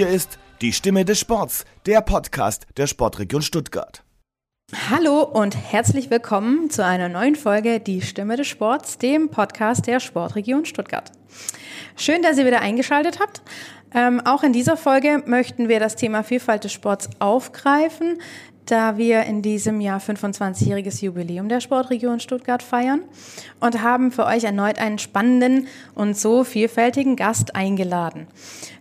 Hier ist die Stimme des Sports, der Podcast der Sportregion Stuttgart. Hallo und herzlich willkommen zu einer neuen Folge Die Stimme des Sports, dem Podcast der Sportregion Stuttgart. Schön, dass ihr wieder eingeschaltet habt. Ähm, auch in dieser Folge möchten wir das Thema Vielfalt des Sports aufgreifen da wir in diesem Jahr 25-jähriges Jubiläum der Sportregion Stuttgart feiern und haben für euch erneut einen spannenden und so vielfältigen Gast eingeladen.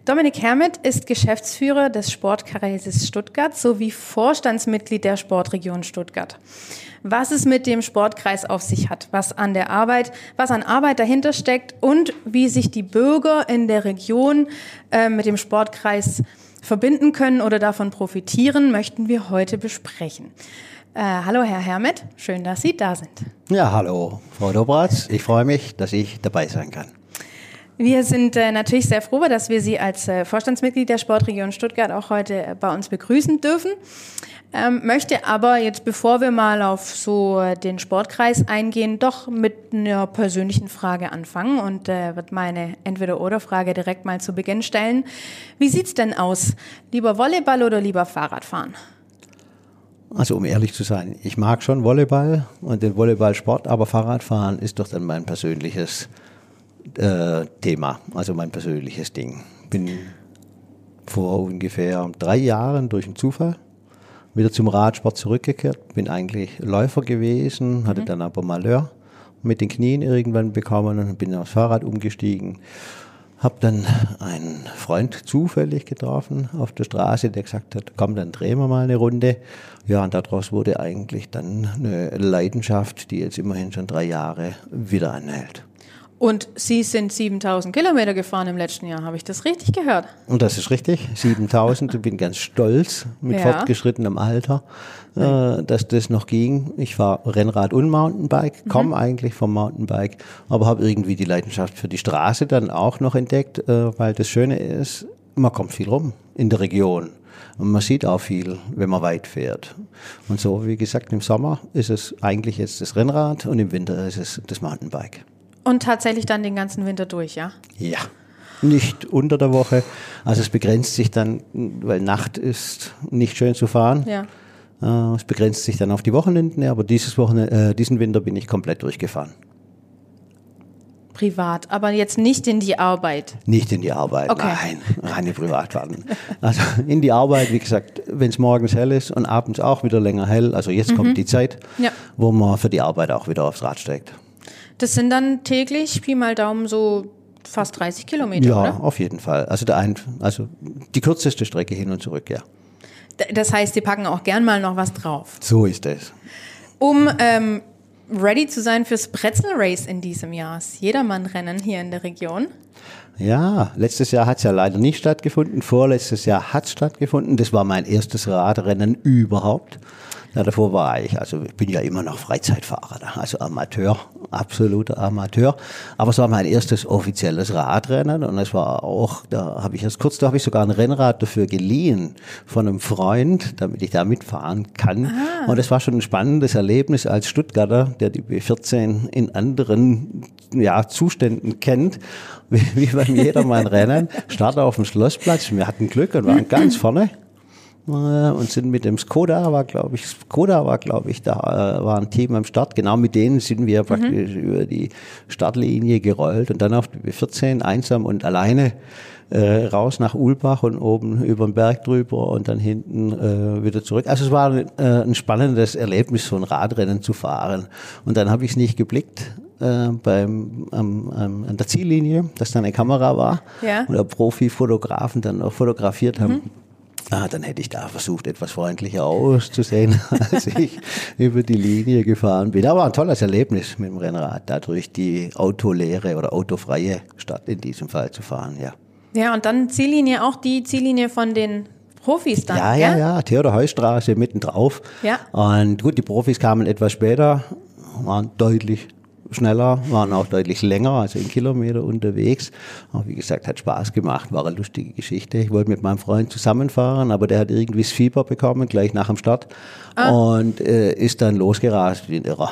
Dominik Hermet ist Geschäftsführer des Sportkreises Stuttgart sowie Vorstandsmitglied der Sportregion Stuttgart. Was es mit dem Sportkreis auf sich hat, was an der Arbeit, was an Arbeit dahinter steckt und wie sich die Bürger in der Region äh, mit dem Sportkreis verbinden können oder davon profitieren, möchten wir heute besprechen. Äh, hallo, Herr Hermet, schön, dass Sie da sind. Ja, hallo, Frau Dobratz. Ich freue mich, dass ich dabei sein kann. Wir sind äh, natürlich sehr froh, dass wir Sie als äh, Vorstandsmitglied der Sportregion Stuttgart auch heute äh, bei uns begrüßen dürfen. Ähm, möchte aber jetzt, bevor wir mal auf so äh, den Sportkreis eingehen, doch mit einer persönlichen Frage anfangen und äh, wird meine Entweder-Oder-Frage direkt mal zu Beginn stellen. Wie sieht's denn aus? Lieber Volleyball oder lieber Fahrradfahren? Also um ehrlich zu sein, ich mag schon Volleyball und den Volleyballsport, aber Fahrradfahren ist doch dann mein persönliches äh, Thema, also mein persönliches Ding. Bin vor ungefähr drei Jahren durch einen Zufall wieder zum Radsport zurückgekehrt. Bin eigentlich Läufer gewesen, hatte mhm. dann aber Malheur mit den Knien irgendwann bekommen und bin aufs Fahrrad umgestiegen. Hab dann einen Freund zufällig getroffen auf der Straße, der gesagt hat, komm, dann drehen wir mal eine Runde. Ja, und daraus wurde eigentlich dann eine Leidenschaft, die jetzt immerhin schon drei Jahre wieder anhält. Und Sie sind 7000 Kilometer gefahren im letzten Jahr, habe ich das richtig gehört? Und das ist richtig, 7000. Ich bin ganz stolz mit ja. fortgeschrittenem Alter, äh, dass das noch ging. Ich fahre Rennrad und Mountainbike, komme mhm. eigentlich vom Mountainbike, aber habe irgendwie die Leidenschaft für die Straße dann auch noch entdeckt, äh, weil das Schöne ist, man kommt viel rum in der Region. Und man sieht auch viel, wenn man weit fährt. Und so, wie gesagt, im Sommer ist es eigentlich jetzt das Rennrad und im Winter ist es das Mountainbike. Und tatsächlich dann den ganzen Winter durch, ja? Ja. Nicht unter der Woche. Also es begrenzt sich dann, weil Nacht ist nicht schön zu fahren. Ja. Äh, es begrenzt sich dann auf die Wochenenden, aber dieses Wochenende, äh, diesen Winter bin ich komplett durchgefahren. Privat, aber jetzt nicht in die Arbeit. Nicht in die Arbeit, okay. nein, reine Privatfahrten. Also in die Arbeit, wie gesagt, wenn es morgens hell ist und abends auch wieder länger hell, also jetzt mhm. kommt die Zeit, ja. wo man für die Arbeit auch wieder aufs Rad steigt. Das sind dann täglich, Pi mal Daumen, so fast 30 Kilometer, ja, oder? auf jeden Fall. Also, der ein, also die kürzeste Strecke hin und zurück, ja. Das heißt, Sie packen auch gern mal noch was drauf. So ist es. Um ähm, ready zu sein fürs Pretzel Race in diesem Jahr, das Jedermann-Rennen hier in der Region. Ja, letztes Jahr hat es ja leider nicht stattgefunden. Vorletztes Jahr hat es stattgefunden. Das war mein erstes Radrennen überhaupt. Ja, davor war ich, also ich bin ja immer noch Freizeitfahrer, also Amateur, absoluter Amateur. Aber es war mein erstes offizielles Radrennen und es war auch, da habe ich erst kurz, da habe ich sogar ein Rennrad dafür geliehen von einem Freund, damit ich da mitfahren kann. Ah. Und es war schon ein spannendes Erlebnis als Stuttgarter, der die B14 in anderen ja, Zuständen kennt, wie, wie beim jedermann Rennen. Start auf dem Schlossplatz, wir hatten Glück und waren ganz vorne und sind mit dem Skoda, war glaube ich, Skoda war glaube ich, da äh, war ein Team am Start. Genau mit denen sind wir praktisch mhm. über die Startlinie gerollt und dann auf die 14 einsam und alleine äh, raus nach Ulbach und oben über den Berg drüber und dann hinten äh, wieder zurück. Also es war äh, ein spannendes Erlebnis, so ein Radrennen zu fahren. Und dann habe ich es nicht geblickt äh, beim, am, am, an der Ziellinie, dass da eine Kamera war ja. und der Profi-Fotografen dann auch fotografiert haben. Mhm. Ah, dann hätte ich da versucht, etwas freundlicher auszusehen, als ich über die Linie gefahren bin. Aber ein tolles Erlebnis mit dem Rennrad, da durch die autoleere oder autofreie Stadt in diesem Fall zu fahren, ja. Ja, und dann Ziellinie, auch die Ziellinie von den Profis dann, Ja, ja, ja, Theodor Heustraße mitten drauf. Ja. Und gut, die Profis kamen etwas später, waren deutlich schneller, waren auch deutlich länger, also in Kilometer unterwegs. Aber wie gesagt, hat Spaß gemacht, war eine lustige Geschichte. Ich wollte mit meinem Freund zusammenfahren, aber der hat irgendwie das Fieber bekommen, gleich nach dem Start. Ah. Und äh, ist dann losgerast wie ein Irrer.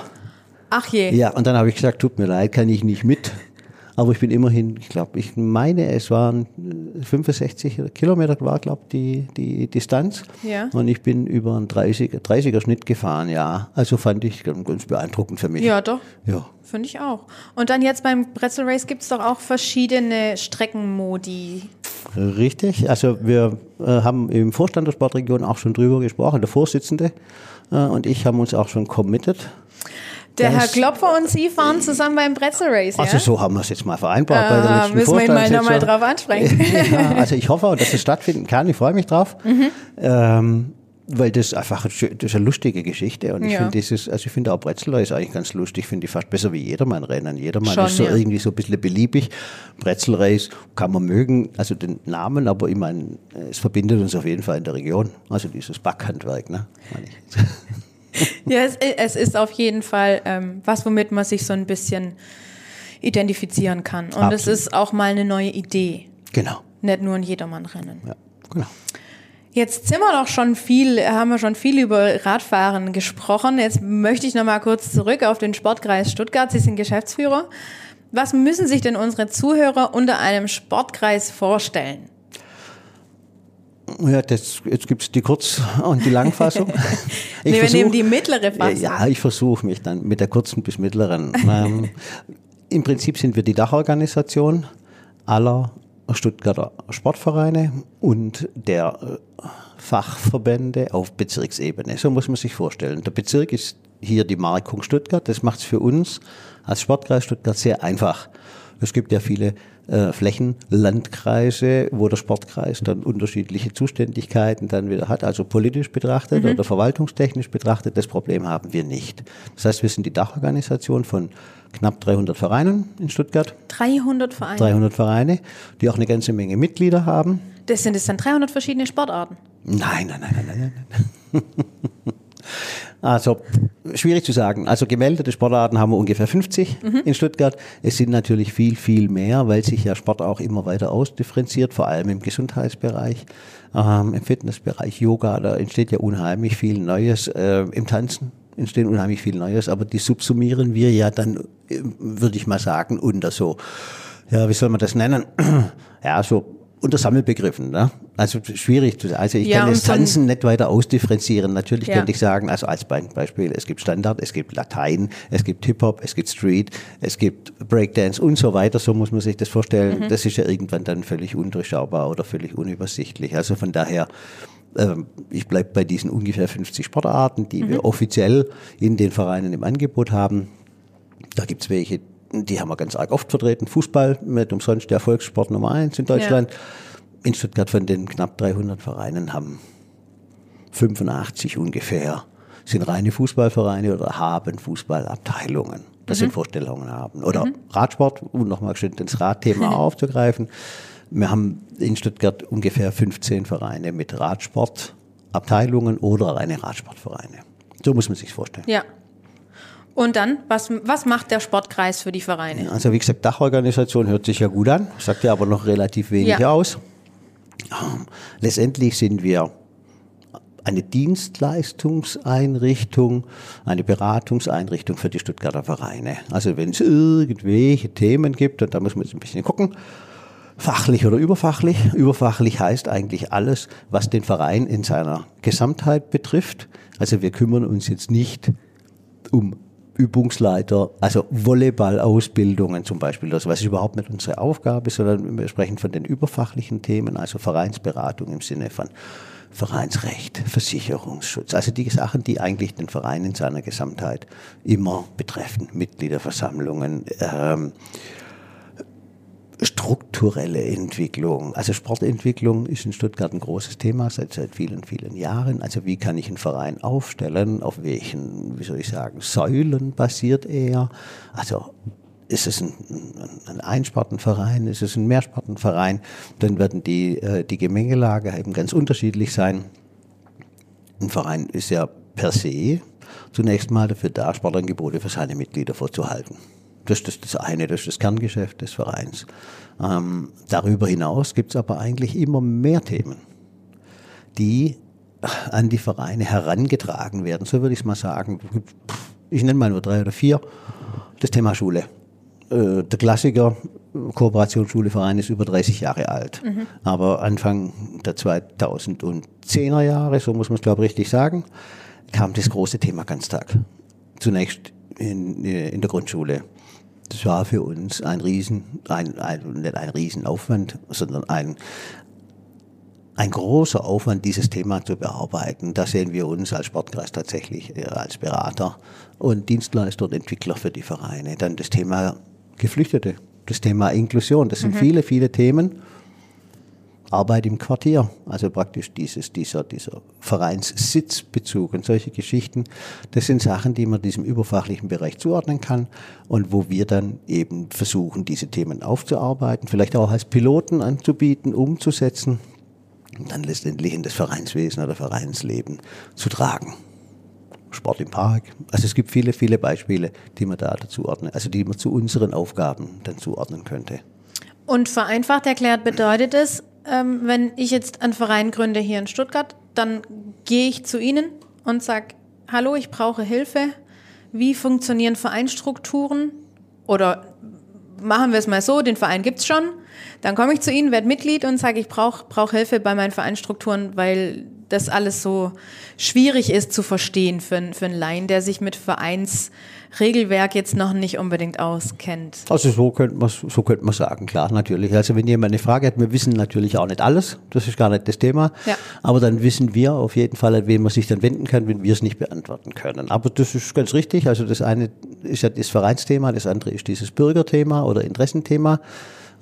Ach je. Ja, und dann habe ich gesagt, tut mir leid, kann ich nicht mit. Aber ich bin immerhin, ich glaube, ich meine, es waren 65 Kilometer war, glaube ich, die, die Distanz. Ja. Und ich bin über einen 30, 30er Schnitt gefahren, ja. Also fand ich ganz beeindruckend für mich. Ja, doch. Ja. Finde ich auch. Und dann jetzt beim Pretzel Race gibt es doch auch verschiedene Streckenmodi. Richtig. Also wir äh, haben im Vorstand der Sportregion auch schon drüber gesprochen. Der Vorsitzende äh, und ich haben uns auch schon committed. Der Das- Herr Klopfer und Sie fahren zusammen beim Pretzel Race, Also ja? so haben wir es jetzt mal vereinbart bei der Ah, müssen wir ihn mal nochmal drauf ansprechen. ja, also ich hoffe auch, dass es stattfinden kann. Ich freue mich drauf. Mhm. Ähm, weil das einfach das ist eine lustige Geschichte und ich Ja. finde dieses, also ich finde auch Bretzler ist eigentlich ganz lustig, finde ich fast besser wie Jedermann-Rennen. Jedermann Schon, ist so ja. irgendwie so ein bisschen beliebig. Brezel Race kann man mögen, also den Namen, aber ich meine, es verbindet uns auf jeden Fall in der Region. Also dieses Backhandwerk, ne? Ja, es, es ist auf jeden Fall ähm, was, womit man sich so ein bisschen identifizieren kann. Und es Absolut. ist auch mal eine neue Idee. Genau. Nicht nur ein Jedermann-Rennen. Ja, genau. Jetzt sind wir doch schon viel, haben wir schon viel über Radfahren gesprochen. Jetzt möchte ich noch mal kurz zurück auf den Sportkreis Stuttgart. Sie sind Geschäftsführer. Was müssen sich denn unsere Zuhörer unter einem Sportkreis vorstellen? Ja, das, jetzt gibt's die Kurz- und die Langfassung. Ich Nee, wir nehmen versuch- die mittlere Fassung. Ja, ich versuche mich dann mit der kurzen bis mittleren. ähm, Im Prinzip sind wir die Dachorganisation aller Stuttgarter Sportvereine und der äh, Fachverbände auf Bezirksebene. So muss man sich vorstellen. Der Bezirk ist hier die Markung Stuttgart. Das macht es für uns als Sportkreis Stuttgart sehr einfach. Es gibt ja viele äh, Flächenlandkreise, wo der Sportkreis dann unterschiedliche Zuständigkeiten dann wieder hat, also politisch betrachtet oder verwaltungstechnisch betrachtet. Das Problem haben wir nicht. Das heißt, wir sind die Dachorganisation von knapp 300 Vereinen in Stuttgart, 300 Vereine. 300 Vereine, die auch eine ganze Menge Mitglieder haben. Das sind es dann 300 verschiedene Sportarten. Nein, nein, nein, nein, nein. nein. Also, schwierig zu sagen. Also, gemeldete Sportarten haben wir ungefähr 50 in Stuttgart. Es sind natürlich viel, viel mehr, weil sich ja Sport auch immer weiter ausdifferenziert, vor allem im Gesundheitsbereich, ähm, im Fitnessbereich, Yoga, da entsteht ja unheimlich viel Neues. Äh, Im Tanzen entsteht unheimlich viel Neues, aber die subsumieren wir ja dann, äh, würde ich mal sagen, unter so, ja, wie soll man das nennen? Ja, so unter Sammelbegriffen. Ne? Also schwierig zu sagen. Also ich Ja, kann und das von- Tanzen nicht weiter ausdifferenzieren. Natürlich Ja. könnte ich sagen, also als Be- Beispiel, es gibt Standard, es gibt Latein, es gibt Hip-Hop, es gibt Street, es gibt Breakdance und so weiter. So muss man sich das vorstellen. Mhm. Das ist ja irgendwann dann völlig undurchschaubar oder völlig unübersichtlich. Also von daher, ähm, ich bleibe bei diesen ungefähr 50 Sportarten, die Mhm. wir offiziell in den Vereinen im Angebot haben. Da gibt's welche, die haben wir ganz arg oft vertreten. Fußball mit umsonst der Volkssport Nummer eins in Deutschland. In Stuttgart von den knapp 300 Vereinen haben 85 ungefähr sind reine Fußballvereine oder haben Fußballabteilungen. Das sind Vorstellungen haben. Oder Radsport, um nochmal schön das Radthema aufzugreifen. Wir haben in Stuttgart ungefähr 15 Vereine mit Radsportabteilungen oder reine Radsportvereine. So muss man sich vorstellen. Ja. Und dann, was, was macht der Sportkreis für die Vereine? Also wie gesagt, Dachorganisation hört sich ja gut an, sagt ja aber noch relativ wenig Ja. aus. Ähm, Letztendlich sind wir eine Dienstleistungseinrichtung, eine Beratungseinrichtung für die Stuttgarter Vereine. Also wenn es irgendwelche Themen gibt, und da muss man jetzt ein bisschen gucken, fachlich oder überfachlich. Überfachlich heißt eigentlich alles, was den Verein in seiner Gesamtheit betrifft. Also wir kümmern uns jetzt nicht um Übungsleiter, also Volleyball-Ausbildungen zum Beispiel, das was überhaupt nicht unsere Aufgabe, ist, sondern wir sprechen von den überfachlichen Themen, also Vereinsberatung im Sinne von Vereinsrecht, Versicherungsschutz, also die Sachen, die eigentlich den Verein in seiner Gesamtheit immer betreffen, Mitgliederversammlungen, ähm, strukturelle Entwicklung. Also Sportentwicklung ist in Stuttgart ein großes Thema seit, seit vielen, vielen Jahren. Also wie kann ich einen Verein aufstellen? Auf welchen, wie soll ich sagen, Säulen basiert er? Also ist es ein, ein Einspartenverein? Ist es ein Mehrspartenverein? Dann werden die, äh, die Gemengelage eben ganz unterschiedlich sein. Ein Verein ist ja per se zunächst mal dafür da, Sportangebote für seine Mitglieder vorzuhalten. Das ist das eine, das ist das Kerngeschäft des Vereins. Ähm, darüber hinaus gibt es aber eigentlich immer mehr Themen, die an die Vereine herangetragen werden. So würde ich es mal sagen. Ich nenne mal nur drei oder vier. Das Thema Schule. Äh, der Klassiker, Kooperationsschule Verein ist über 30 Jahre alt. Mhm. Aber Anfang der 2010er Jahre, so muss man es glaube ich richtig sagen, kam das große Thema Ganztag. Zunächst in, in der Grundschule. Das war für uns ein Riesen, ein, ein, nicht ein Riesenaufwand, sondern ein, ein großer Aufwand, dieses Thema zu bearbeiten. Da sehen wir uns als Sportkreis tatsächlich äh, als Berater und Dienstleister und Entwickler für die Vereine. Dann das Thema Geflüchtete, das Thema Inklusion. Das sind mhm. viele, viele Themen. Arbeit im Quartier, also praktisch dieses, dieser, dieser Vereinssitzbezug und solche Geschichten, das sind Sachen, die man diesem überfachlichen Bereich zuordnen kann und wo wir dann eben versuchen, diese Themen aufzuarbeiten, vielleicht auch als Piloten anzubieten, umzusetzen und dann letztendlich in das Vereinswesen oder Vereinsleben zu tragen. Sport im Park. Also es gibt viele, viele Beispiele, die man da dazu ordnen, also die man zu unseren Aufgaben dann zuordnen könnte. Und vereinfacht erklärt bedeutet es, ähm, wenn ich jetzt einen Verein gründe hier in Stuttgart, dann gehe ich zu Ihnen und sage, hallo, ich brauche Hilfe. Wie funktionieren Vereinstrukturen? Oder machen wir es mal so, den Verein gibt es schon. Dann komme ich zu Ihnen, werde Mitglied und sage, ich brauche brauch Hilfe bei meinen Vereinstrukturen, weil das alles so schwierig ist zu verstehen für, für einen Laien, der sich mit Vereinsregelwerk jetzt noch nicht unbedingt auskennt. Also so könnte man so könnte man sagen, klar, natürlich. Also wenn jemand eine Frage hat, wir wissen natürlich auch nicht alles, das ist gar nicht das Thema, ja. aber dann wissen wir auf jeden Fall, an wen man sich dann wenden kann, wenn wir es nicht beantworten können. Aber das ist ganz richtig, also das eine ist ja das Vereinsthema, das andere ist dieses Bürgerthema oder Interessenthema.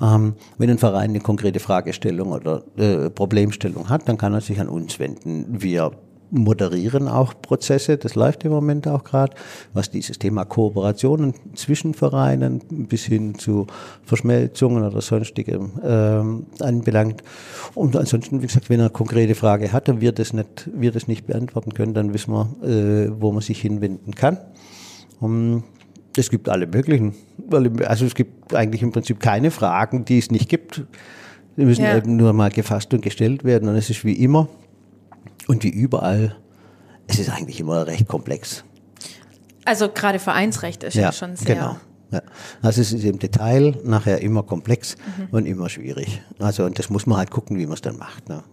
Ähm, wenn ein Verein eine konkrete Fragestellung oder äh, Problemstellung hat, dann kann er sich an uns wenden. Wir moderieren auch Prozesse, das läuft im Moment auch gerade, was dieses Thema Kooperationen zwischen Vereinen bis hin zu Verschmelzungen oder sonstigem ähm, anbelangt. Und ansonsten, wie gesagt, wenn er eine konkrete Frage hat und wir das nicht, wir das nicht beantworten können, dann wissen wir, äh, wo man sich hinwenden kann. Um, es gibt alle möglichen. Also es gibt eigentlich im Prinzip keine Fragen, die es nicht gibt. Die müssen ja. eben nur mal gefasst und gestellt werden. Und es ist wie immer und wie überall, es ist eigentlich immer recht komplex. Also gerade Vereinsrecht ist ja, ja schon sehr. Genau. Ja. Also es ist im Detail nachher immer komplex mhm. und immer schwierig. Also und das muss man halt gucken, wie man es dann macht. Ne?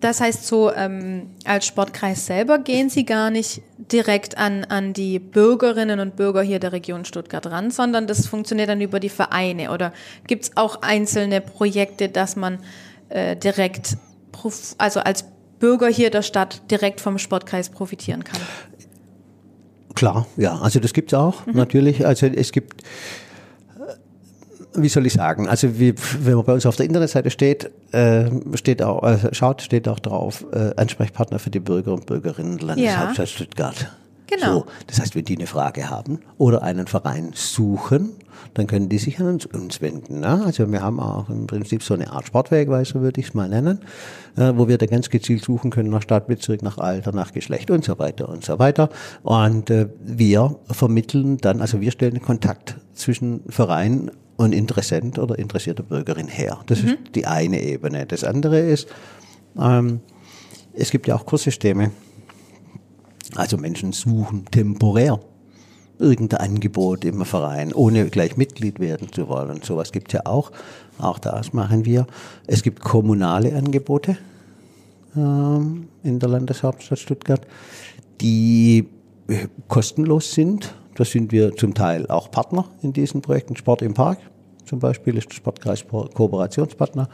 Das heißt, so ähm, als Sportkreis selber gehen Sie gar nicht direkt an, an die Bürgerinnen und Bürger hier der Region Stuttgart ran, sondern das funktioniert dann über die Vereine. Oder gibt es auch einzelne Projekte, dass man äh, direkt, also als Bürger hier der Stadt direkt vom Sportkreis profitieren kann? Klar, ja, also das gibt es auch mhm. natürlich. Also es gibt wie soll ich sagen, also wie, wenn man bei uns auf der Internetseite steht, äh, steht auch, äh, schaut, steht auch drauf, äh, Ansprechpartner für die Bürger und Bürgerinnen der Landeshauptstadt ja. Stuttgart. Genau. So, das heißt, wenn die eine Frage haben oder einen Verein suchen, dann können die sich an uns, wenden. Ne? Also wir haben auch im Prinzip so eine Art Sportwegweiser, würde ich es mal nennen, äh, wo wir da ganz gezielt suchen können nach Stadtbezirk, nach Alter, nach Geschlecht und so weiter und so weiter. Und äh, wir vermitteln dann, also wir stellen Kontakt zwischen Verein und Interessent oder interessierte Bürgerin her. Das mhm. ist die eine Ebene. Das andere ist, ähm, es gibt ja auch Kurssysteme. Also Menschen suchen temporär irgendein Angebot im Verein, ohne gleich Mitglied werden zu wollen. Sowas gibt es ja auch. Auch das machen wir. Es gibt kommunale Angebote ähm, in der Landeshauptstadt Stuttgart, die äh, kostenlos sind da sind wir zum Teil auch Partner in diesen Projekten. Sport im Park zum Beispiel ist der Sportkreis Kooperationspartner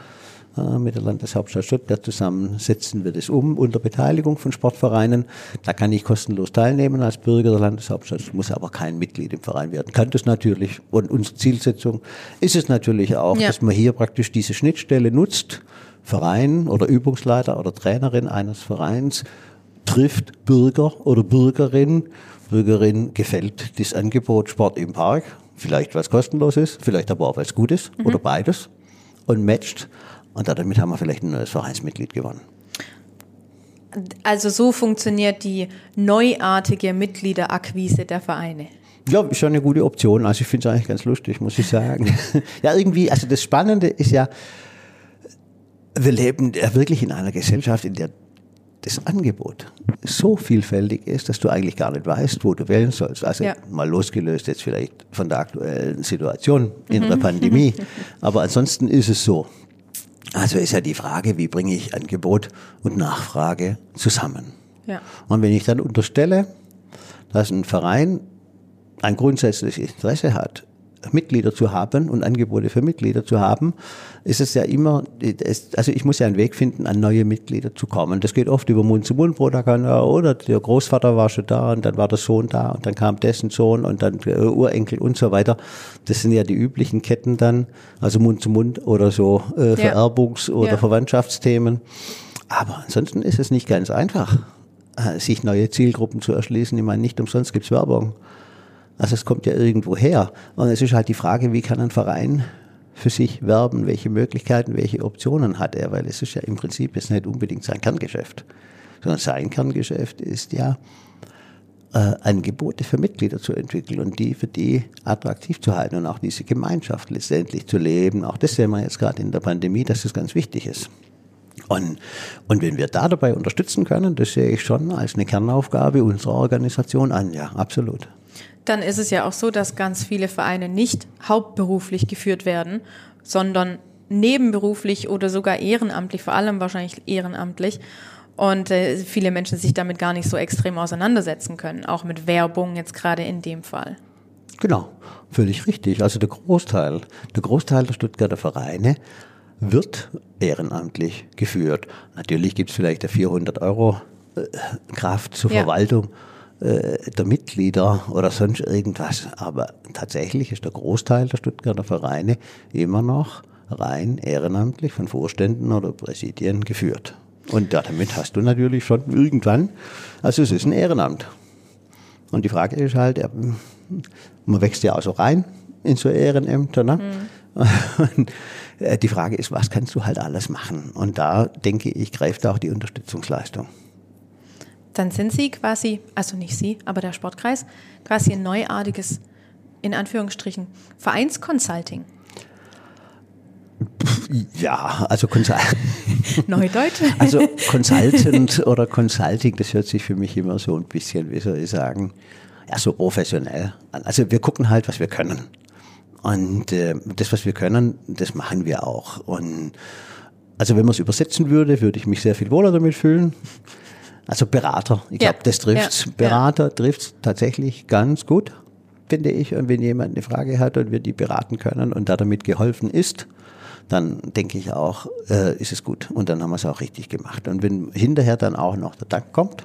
äh, mit der Landeshauptstadt Stuttgart. Zusammen setzen wir das um unter Beteiligung von Sportvereinen. Da kann ich kostenlos teilnehmen als Bürger der Landeshauptstadt, muss aber kein Mitglied im Verein werden. Kann das natürlich. Und unsere Zielsetzung ist es natürlich auch, ja. dass man hier praktisch diese Schnittstelle nutzt. Verein oder Übungsleiter oder Trainerin eines Vereins trifft Bürger oder Bürgerin Bürgerin gefällt das Angebot Sport im Park, vielleicht weil es kostenlos ist, vielleicht aber auch weil es gut ist mhm. oder beides und matcht. Und damit haben wir vielleicht ein neues Vereinsmitglied gewonnen. Also so funktioniert die neuartige Mitgliederakquise der Vereine. Ja, ist schon eine gute Option. Also ich finde es eigentlich ganz lustig, muss ich sagen. ja, irgendwie, also das Spannende ist ja, wir leben ja wirklich in einer Gesellschaft, in der das Angebot so vielfältig ist, dass du eigentlich gar nicht weißt, wo du wählen sollst. Also Ja. mal losgelöst jetzt vielleicht von der aktuellen Situation in der Pandemie. Aber ansonsten ist es so. Also ist ja die Frage, wie bringe ich Angebot und Nachfrage zusammen? Ja. Und wenn ich dann unterstelle, dass ein Verein ein grundsätzliches Interesse hat, Mitglieder zu haben und Angebote für Mitglieder zu haben, ist es ja immer, es- also ich muss ja einen Weg finden, an neue Mitglieder zu kommen. Das geht oft über Mund-zu-Mund-Propaganda oder der Großvater war schon da und dann war der Sohn da und dann kam dessen Sohn und dann der Urenkel und so weiter. Das sind ja die üblichen Ketten dann, also Mund-zu-Mund oder so äh, Vererbungs- oder Ja. Verwandtschaftsthemen. Aber ansonsten ist es nicht ganz einfach, äh, sich neue Zielgruppen zu erschließen. Ich meine, nicht umsonst gibt's Werbung. Also es kommt ja irgendwo her. Und es ist halt die Frage, wie kann ein Verein für sich werben, welche Möglichkeiten, welche Optionen hat er, weil es ist ja im Prinzip jetzt nicht unbedingt sein Kerngeschäft, sondern sein Kerngeschäft ist ja, äh, Angebote für Mitglieder zu entwickeln und die für die attraktiv zu halten und auch diese Gemeinschaft letztendlich zu leben. Auch das sehen wir jetzt gerade in der Pandemie, dass das ganz wichtig ist. Und, und wenn wir da dabei unterstützen können, das sehe ich schon als eine Kernaufgabe unserer Organisation an, ja, absolut. Dann ist es ja auch so, dass ganz viele Vereine nicht hauptberuflich geführt werden, sondern nebenberuflich oder sogar ehrenamtlich, vor allem wahrscheinlich ehrenamtlich. Und äh, viele Menschen sich damit gar nicht so extrem auseinandersetzen können, auch mit Werbung jetzt gerade in dem Fall. Genau, völlig richtig. Also der Großteil, der Großteil der Stuttgarter Vereine wird ehrenamtlich geführt. Natürlich gibt es vielleicht eine 400 Euro äh, Kraft zur Ja. Verwaltung äh, der Mitglieder oder sonst irgendwas. Aber tatsächlich ist der Großteil der Stuttgarter Vereine immer noch rein ehrenamtlich von Vorständen oder Präsidien geführt. Und damit hast du natürlich schon irgendwann, also es ist ein Ehrenamt. Und die Frage ist halt, man wächst ja auch so rein in so Ehrenämter. Ne? Und äh, die Frage ist, was kannst du halt alles machen? Und da denke ich, greift auch die Unterstützungsleistung. Dann sind Sie quasi, also nicht Sie, aber der Sportkreis, quasi ein neuartiges, in Anführungsstrichen, Vereinsconsulting. Ja, also, Consul Neudeutsch? also Consultant oder Consulting, das hört sich für mich immer so ein bisschen, wie soll ich sagen, ja, so professionell an. Also wir gucken halt, was wir können. Und äh, das, was wir können, das machen wir auch. Und also wenn man es übersetzen würde, würde ich mich sehr viel wohler damit fühlen. Also Berater, ich Ja, glaube, das trifft ja, Berater trifft tatsächlich ganz gut, finde ich. Und wenn jemand eine Frage hat und wir die beraten können und da damit geholfen ist, dann denke ich auch, äh, ist es gut. Und dann haben wir es auch richtig gemacht. Und wenn hinterher dann auch noch der Dank kommt,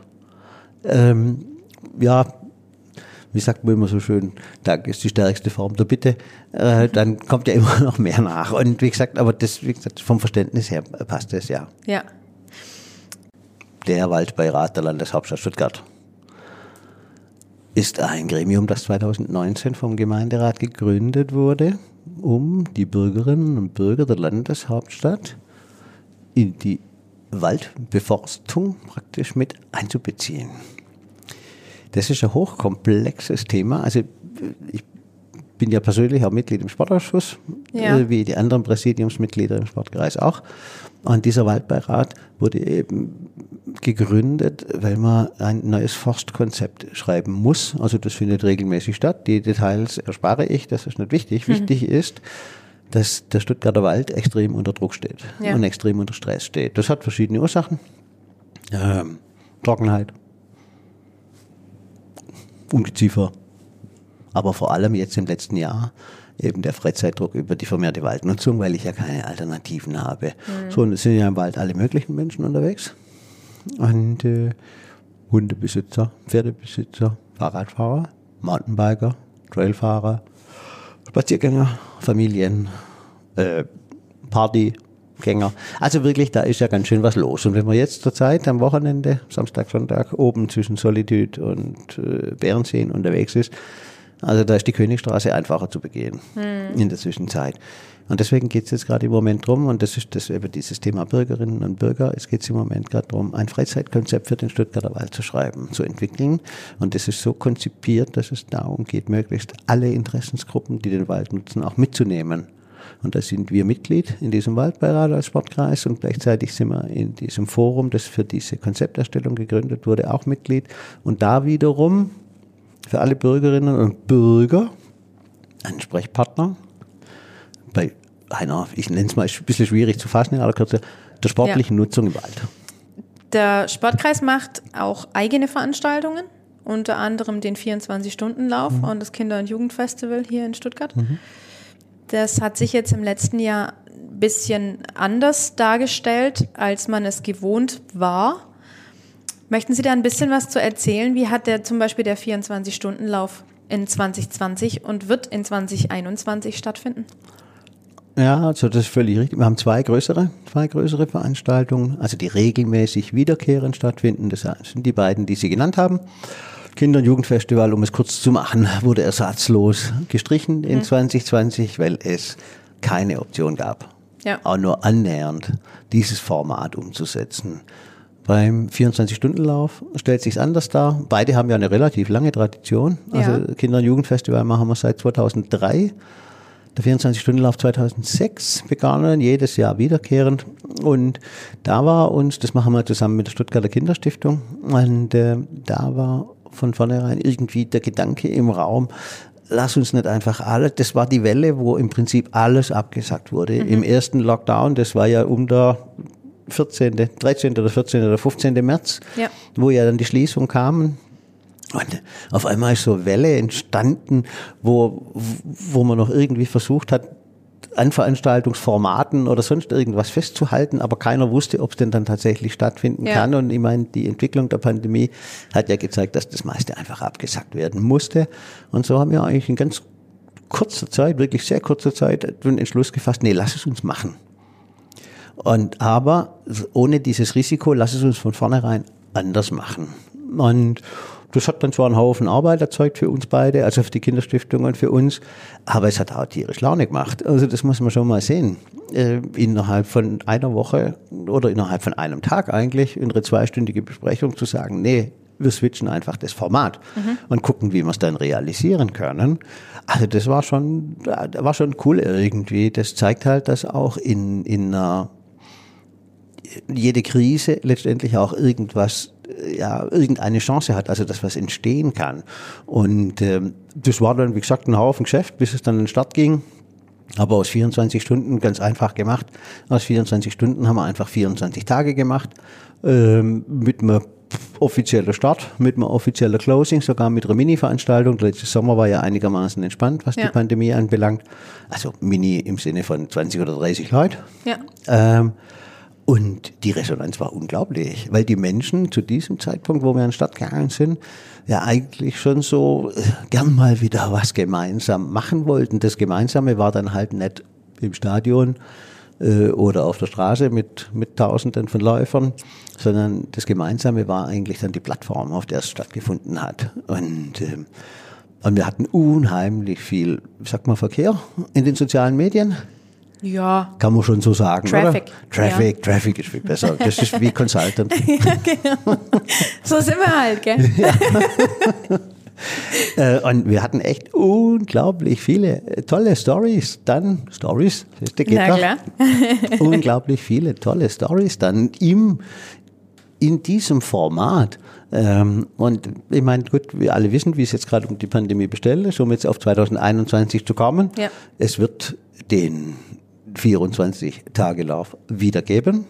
ähm, ja, wie sagt man immer so schön, Dank ist die stärkste Form der Bitte, äh, dann kommt ja immer noch mehr nach. Und wie gesagt, aber das, wie gesagt, vom Verständnis her passt das ja. Ja. Der Waldbeirat der Landeshauptstadt Stuttgart ist ein Gremium, das 2019 vom Gemeinderat gegründet wurde, um die Bürgerinnen und Bürger der Landeshauptstadt in die Waldbeforstung praktisch mit einzubeziehen. Das ist ein hochkomplexes Thema. Also ich bin ja persönlich auch Mitglied im Sportausschuss, Ja. äh, wie die anderen Präsidiumsmitglieder im Sportkreis auch. Und dieser Waldbeirat wurde eben gegründet, weil man ein neues Forstkonzept schreiben muss. Also das findet regelmäßig statt. Die Details erspare ich, das ist nicht wichtig. Wichtig ist, dass der Stuttgarter Wald extrem unter Druck steht Ja. und extrem unter Stress steht. Das hat verschiedene Ursachen. Ähm, Trockenheit, Ungeziefer, aber vor allem jetzt im letzten Jahr eben der Freizeitdruck über die vermehrte Waldnutzung, weil ich ja keine Alternativen habe. So, und es sind ja im Wald alle möglichen Menschen unterwegs. Und äh, Hundebesitzer, Pferdebesitzer, Fahrradfahrer, Mountainbiker, Trailfahrer, Spaziergänger, Familien, äh, Partygänger. Also wirklich, da ist ja ganz schön was los. Und wenn man jetzt zur Zeit am Wochenende, Samstag, Sonntag, oben zwischen Solitude und äh, Bärenseen unterwegs ist, also da ist die Königstraße einfacher zu begehen in der Zwischenzeit. Und deswegen geht es jetzt gerade im Moment drum, und das ist das eben dieses Thema Bürgerinnen und Bürger, es geht im Moment gerade darum, ein Freizeitkonzept für den Stuttgarter Wald zu schreiben, zu entwickeln. Und das ist so konzipiert, dass es darum geht, möglichst alle Interessensgruppen, die den Wald nutzen, auch mitzunehmen. Und da sind wir Mitglied in diesem Waldbeirat als Sportkreis und gleichzeitig sind wir in diesem Forum, das für diese Konzepterstellung gegründet wurde, auch Mitglied. Und da wiederum für alle Bürgerinnen und Bürger einen Sprechpartner bei einer, ich nenne es mal ein bisschen schwierig zu fassen in aller Kürze, der sportlichen ja. Nutzung im Wald. Der Sportkreis macht auch eigene Veranstaltungen, unter anderem den 24-Stunden-Lauf mhm. und das Kinder- und Jugendfestival hier in Stuttgart. Mhm. Das hat sich jetzt im letzten Jahr ein bisschen anders dargestellt, als man es gewohnt war. Möchten Sie da ein bisschen was zu erzählen? Wie hat der zum Beispiel der 24-Stunden-Lauf in 2020 und wird in 2021 stattfinden? Ja, also das ist völlig richtig. Wir haben zwei größere, zwei größere Veranstaltungen, also die regelmäßig wiederkehrend stattfinden. Das sind die beiden, die Sie genannt haben. Kinder- und Jugendfestival, um es kurz zu machen, wurde ersatzlos gestrichen in mhm. 2020, weil es keine Option gab, ja. auch nur annähernd dieses Format umzusetzen. Beim 24-Stunden-Lauf stellt sich anders dar. Beide haben ja eine relativ lange Tradition. Also ja. Kinder- und Jugendfestival machen wir seit 2003. Der 24-Stunden-Lauf 2006 begann jedes Jahr wiederkehrend. Und da war uns, das machen wir zusammen mit der Stuttgarter Kinderstiftung, und äh, da war von vornherein irgendwie der Gedanke im Raum, lass uns nicht einfach alles, das war die Welle, wo im Prinzip alles abgesagt wurde. Mhm. Im ersten Lockdown, das war ja um der 14., 13. oder 14. oder 15. März, ja. wo ja dann die Schließung kam. Und auf einmal ist so Welle entstanden, wo, wo man noch irgendwie versucht hat, an Veranstaltungsformaten oder sonst irgendwas festzuhalten, aber keiner wusste, ob es denn dann tatsächlich stattfinden ja. kann. Und ich meine, die Entwicklung der Pandemie hat ja gezeigt, dass das meiste einfach abgesagt werden musste. Und so haben wir eigentlich in ganz kurzer Zeit, wirklich sehr kurzer Zeit, den Entschluss gefasst, nee, lass es uns machen. Und aber ohne dieses Risiko, lass es uns von vornherein anders machen. Und das hat dann zwar einen Haufen Arbeit erzeugt für uns beide, also für die Kinderstiftung und für uns, aber es hat auch tierisch Laune gemacht. Also das muss man schon mal sehen. Äh, innerhalb von einer Woche oder innerhalb von einem Tag eigentlich in eine zweistündige Besprechung zu sagen, nee, wir switchen einfach das Format mhm. und gucken, wie wir es dann realisieren können. Also das war schon, war schon cool irgendwie. Das zeigt halt, dass auch in, in einer jede Krise letztendlich auch irgendwas, ja, irgendeine Chance hat, also dass was entstehen kann. Und ähm, das war dann, wie gesagt, ein Haufen Geschäft, bis es dann in den Start ging. Aber aus 24 Stunden ganz einfach gemacht. Aus 24 Stunden haben wir einfach 24 Tage gemacht. Ähm, mit einem offiziellen Start, mit einem offiziellen Closing, sogar mit einer Mini-Veranstaltung. Letztes Sommer war ja einigermaßen entspannt, was ja. die Pandemie anbelangt. Also Mini im Sinne von 20 oder 30 Leute. Ja. Ähm, und die Resonanz war unglaublich, weil die Menschen zu diesem Zeitpunkt, wo wir in die Stadt gegangen sind, ja eigentlich schon so äh, gern mal wieder was gemeinsam machen wollten. Das Gemeinsame war dann halt nicht im Stadion äh, oder auf der Straße mit, mit Tausenden von Läufern, sondern das Gemeinsame war eigentlich dann die Plattform, auf der es stattgefunden hat. Und, äh, und wir hatten unheimlich viel, sag mal, Verkehr in den sozialen Medien. Ja. Kann man schon so sagen, Traffic. oder? Traffic, ja. Traffic ist viel besser. Das ist wie Consultant. ja, genau. So sind wir halt, gell? Ja. Äh, und wir hatten echt unglaublich viele tolle Stories. Dann Stories, das ist der Na klar. unglaublich viele tolle Stories dann im in diesem Format. Ähm, und ich meine, gut, wir alle wissen, wie es jetzt gerade um die Pandemie bestellt ist, um jetzt auf 2021 zu kommen. Ja. Es wird den 24 Tage Lauf wiedergeben.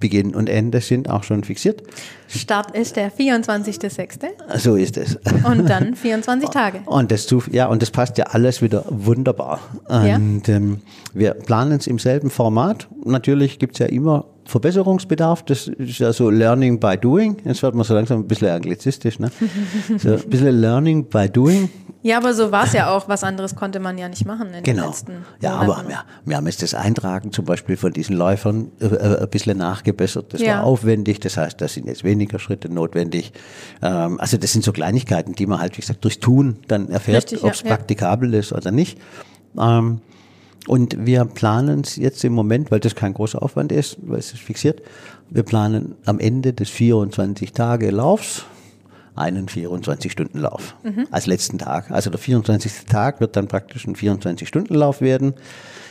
Beginn und Ende sind auch schon fixiert. Start ist der 24.06. So ist es. Und dann 24 Tage. Und das, ja, und das passt ja alles wieder wunderbar. Und ja. ähm, wir planen es im selben Format. Natürlich gibt es ja immer Verbesserungsbedarf. Das ist ja so Learning by Doing. Jetzt wird man so langsam ein bisschen anglizistisch. Ne? So ein bisschen Learning by Doing. Ja, aber so war es ja auch. Was anderes konnte man ja nicht machen in genau. den letzten Ja, aber wir, wir haben jetzt das Eintragen zum Beispiel von diesen Läufern äh, äh, ein bisschen nachgebessert. Das ja. war aufwendig. Das heißt, da sind jetzt weniger Schritte notwendig. Ähm, also das sind so Kleinigkeiten, die man halt, wie gesagt, durchs Tun dann erfährt, ob es ja, praktikabel ja. ist oder nicht. Ähm, und wir planen es jetzt im Moment, weil das kein großer Aufwand ist, weil es ist fixiert. Wir planen am Ende des 24 Tage Laufs einen 24-Stunden-Lauf als letzten Tag. Also der 24. Tag wird dann praktisch ein 24-Stunden-Lauf werden.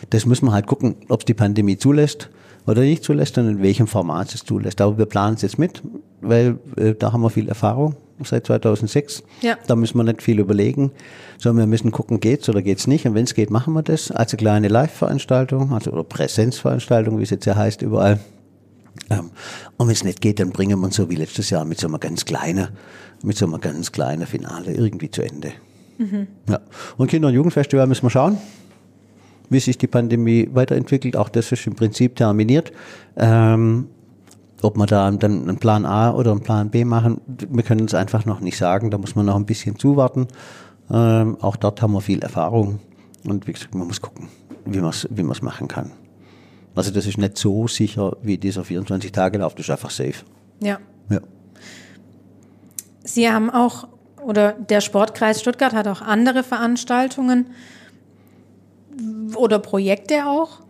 Das müssen wir halt gucken, ob es die Pandemie zulässt oder nicht zulässt und in welchem Format es zulässt. Aber wir planen es jetzt mit, weil äh, da haben wir viel Erfahrung seit 2006. Ja. Da müssen wir nicht viel überlegen, sondern wir müssen gucken, geht's oder geht's nicht. Und wenn es geht, machen wir das als eine kleine Live-Veranstaltung, also oder Präsenzveranstaltung, wie es jetzt ja heißt, überall. Ähm, und wenn es nicht geht, dann bringen wir uns so wie letztes Jahr mit so einer ganz kleinen, mit so einer ganz kleinen Finale irgendwie zu Ende. Ja. Und Kinder- und Jugendfestival müssen wir schauen, wie sich die Pandemie weiterentwickelt. Auch das ist im Prinzip terminiert. Ähm, ob wir da dann einen Plan A oder einen Plan B machen, wir können es einfach noch nicht sagen. Da muss man noch ein bisschen zuwarten. Ähm, auch dort haben wir viel Erfahrung. Und wie gesagt, man muss gucken, wie man es wie man's machen kann. Also das ist nicht so sicher wie dieser 24-Tage-Lauf, das ist einfach safe. Ja. Ja. Sie haben auch, oder der Sportkreis Stuttgart hat auch andere Veranstaltungen oder Projekte auch.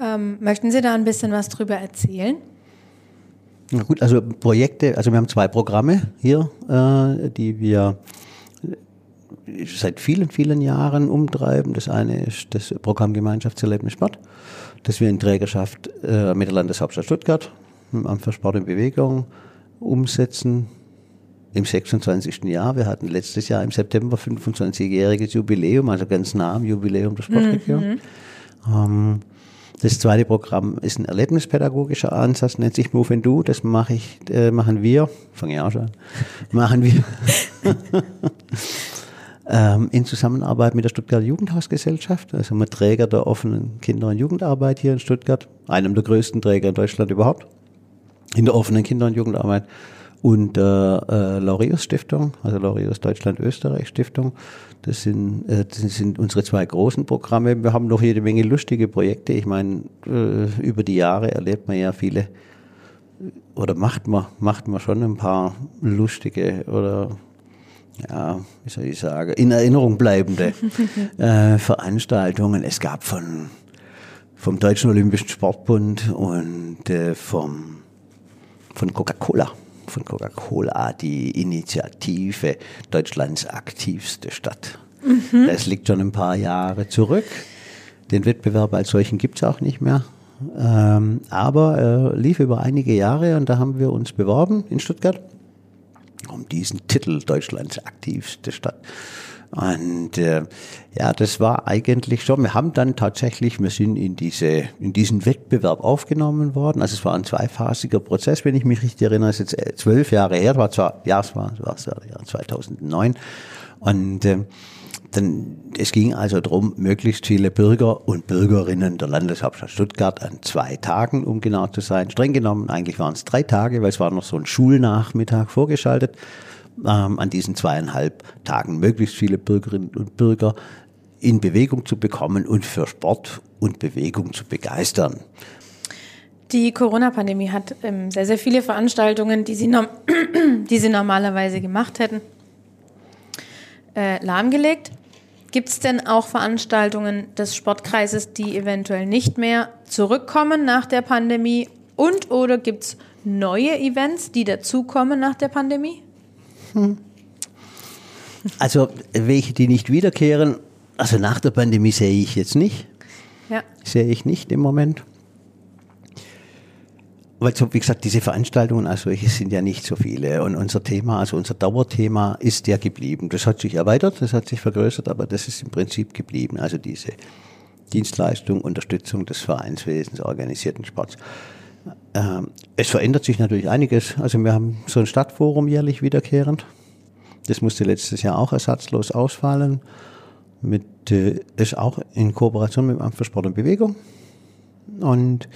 Ähm, möchten Sie da ein bisschen was drüber erzählen? Na gut, also Projekte, also wir haben zwei Programme hier, äh, die wir seit vielen, vielen Jahren umtreiben. Das eine ist das Programm Gemeinschaftserlebnis Sport, das wir in Trägerschaft äh, mit der Landeshauptstadt Stuttgart, im Amt für Sport und Bewegung, umsetzen im 26. Jahr. Wir hatten letztes Jahr im September 25-jähriges Jubiläum, also ganz nah am Jubiläum der Sportregion. Ähm, das zweite Programm ist ein erlebnispädagogischer Ansatz, nennt sich Move and Do. Das mache ich, äh, machen wir, fange ich auch schon an, machen wir. Ähm, in Zusammenarbeit mit der Stuttgarter Jugendhausgesellschaft, also einem Träger der offenen Kinder- und Jugendarbeit hier in Stuttgart, einem der größten Träger in Deutschland überhaupt, in der offenen Kinder- und Jugendarbeit und der äh, Laureus Stiftung, also Laureus Deutschland-Österreich Stiftung. Das sind, äh, das sind unsere zwei großen Programme. Wir haben noch jede Menge lustige Projekte. Ich meine, äh, über die Jahre erlebt man ja viele oder macht man, macht man schon ein paar lustige oder ja, wie soll ich sagen, in Erinnerung bleibende äh, Veranstaltungen. Es gab von vom Deutschen Olympischen Sportbund und äh, vom von Coca-Cola von Coca-Cola die Initiative Deutschlands aktivste Stadt. Das liegt schon ein paar Jahre zurück. Den Wettbewerb als solchen gibt es auch nicht mehr. Ähm, aber er lief über einige Jahre und da haben wir uns beworben in Stuttgart um diesen Titel Deutschlands aktivste Stadt. Und äh, ja, das war eigentlich schon. Wir haben dann tatsächlich, wir sind in diese in diesen Wettbewerb aufgenommen worden. Also es war ein zweiphasiger Prozess, wenn ich mich richtig erinnere. Es ist jetzt äh, zwölf Jahre her. War zwar, ja, es war, es war, es war ja 2009. Und äh, dann, es ging also darum, möglichst viele Bürger und Bürgerinnen der Landeshauptstadt Stuttgart an zwei Tagen, um genau zu sein. Streng genommen, eigentlich waren es drei Tage, weil es war noch so ein Schulnachmittag vorgeschaltet. Ähm, an diesen zweieinhalb Tagen möglichst viele Bürgerinnen und Bürger in Bewegung zu bekommen und für Sport und Bewegung zu begeistern. Die Corona-Pandemie hat ähm, sehr, sehr viele Veranstaltungen, die sie, norm die sie normalerweise gemacht hätten, äh, lahmgelegt. Gibt es denn auch Veranstaltungen des Sportkreises, die eventuell nicht mehr zurückkommen nach der Pandemie? Und oder gibt es neue Events, die dazukommen nach der Pandemie? Also welche, die nicht wiederkehren, also nach der Pandemie sehe ich jetzt nicht. Ja. Sehe ich nicht im Moment. Weil, so, wie gesagt, diese Veranstaltungen als solche sind ja nicht so viele. Und unser Thema, also unser Dauerthema ist ja geblieben. Das hat sich erweitert, das hat sich vergrößert, aber das ist im Prinzip geblieben. Also diese Dienstleistung, Unterstützung des Vereinswesens, organisierten Sports. Ähm, es verändert sich natürlich einiges. Also wir haben so ein Stadtforum jährlich wiederkehrend. Das musste letztes Jahr auch ersatzlos ausfallen. Mit, äh, ist auch in Kooperation mit dem Amt für Sport und Bewegung. Und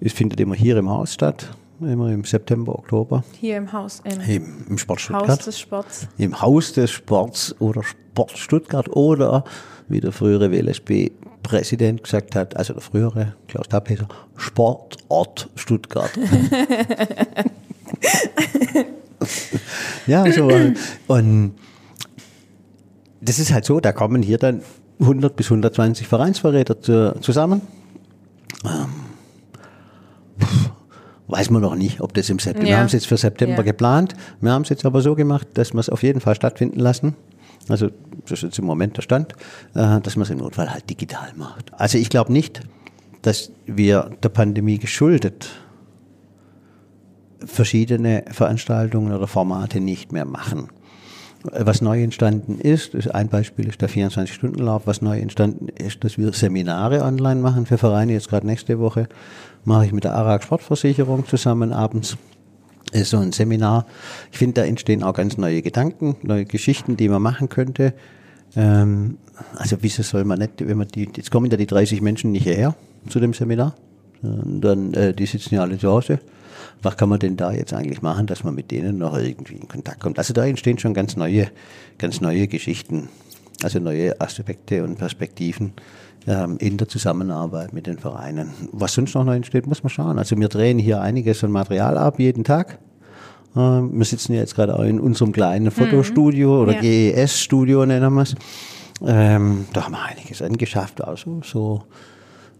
es findet immer hier im Haus statt, immer im September, Oktober. Hier im Haus, im Im, im Sport Haus Stuttgart. des Sports. Im Haus des Sports oder Sport Stuttgart oder wie der frühere WLSB-Präsident gesagt hat, also der frühere Klaus Tappeser, Sportort Stuttgart. ja, so. Und das ist halt so, da kommen hier dann 100 bis 120 Vereinsverräter zu, zusammen. Ähm, weiß man noch nicht, ob das im September. Wir Ja. haben es jetzt für September Ja. geplant. Wir haben es jetzt aber so gemacht, dass wir es auf jeden Fall stattfinden lassen. Also das ist jetzt im Moment der Stand, äh, dass man es im Notfall halt digital macht. Also ich glaube nicht, dass wir der Pandemie geschuldet verschiedene Veranstaltungen oder Formate nicht mehr machen. Was neu entstanden ist, ist ein Beispiel ist der 24-Stunden-Lauf. Was neu entstanden ist, dass wir Seminare online machen für Vereine. Jetzt gerade nächste Woche mache ich mit der ARAG Sportversicherung zusammen abends so ein Seminar. Ich finde, da entstehen auch ganz neue Gedanken, neue Geschichten, die man machen könnte. Ähm, also wieso soll man nicht, wenn man die, jetzt kommen ja die 30 Menschen nicht hierher zu dem Seminar, und dann äh, die sitzen ja alle zu Hause. Was kann man denn da jetzt eigentlich machen, dass man mit denen noch irgendwie in Kontakt kommt? Also da entstehen schon ganz neue, ganz neue Geschichten, also neue Aspekte und Perspektiven in der Zusammenarbeit mit den Vereinen. Was sonst noch neu entsteht, muss man schauen. Also wir drehen hier einiges an Material ab jeden Tag. Ähm, wir sitzen ja jetzt gerade auch in unserem kleinen Fotostudio oder Ja. GES-Studio nennen wir es. Ähm, da haben wir einiges angeschafft, also so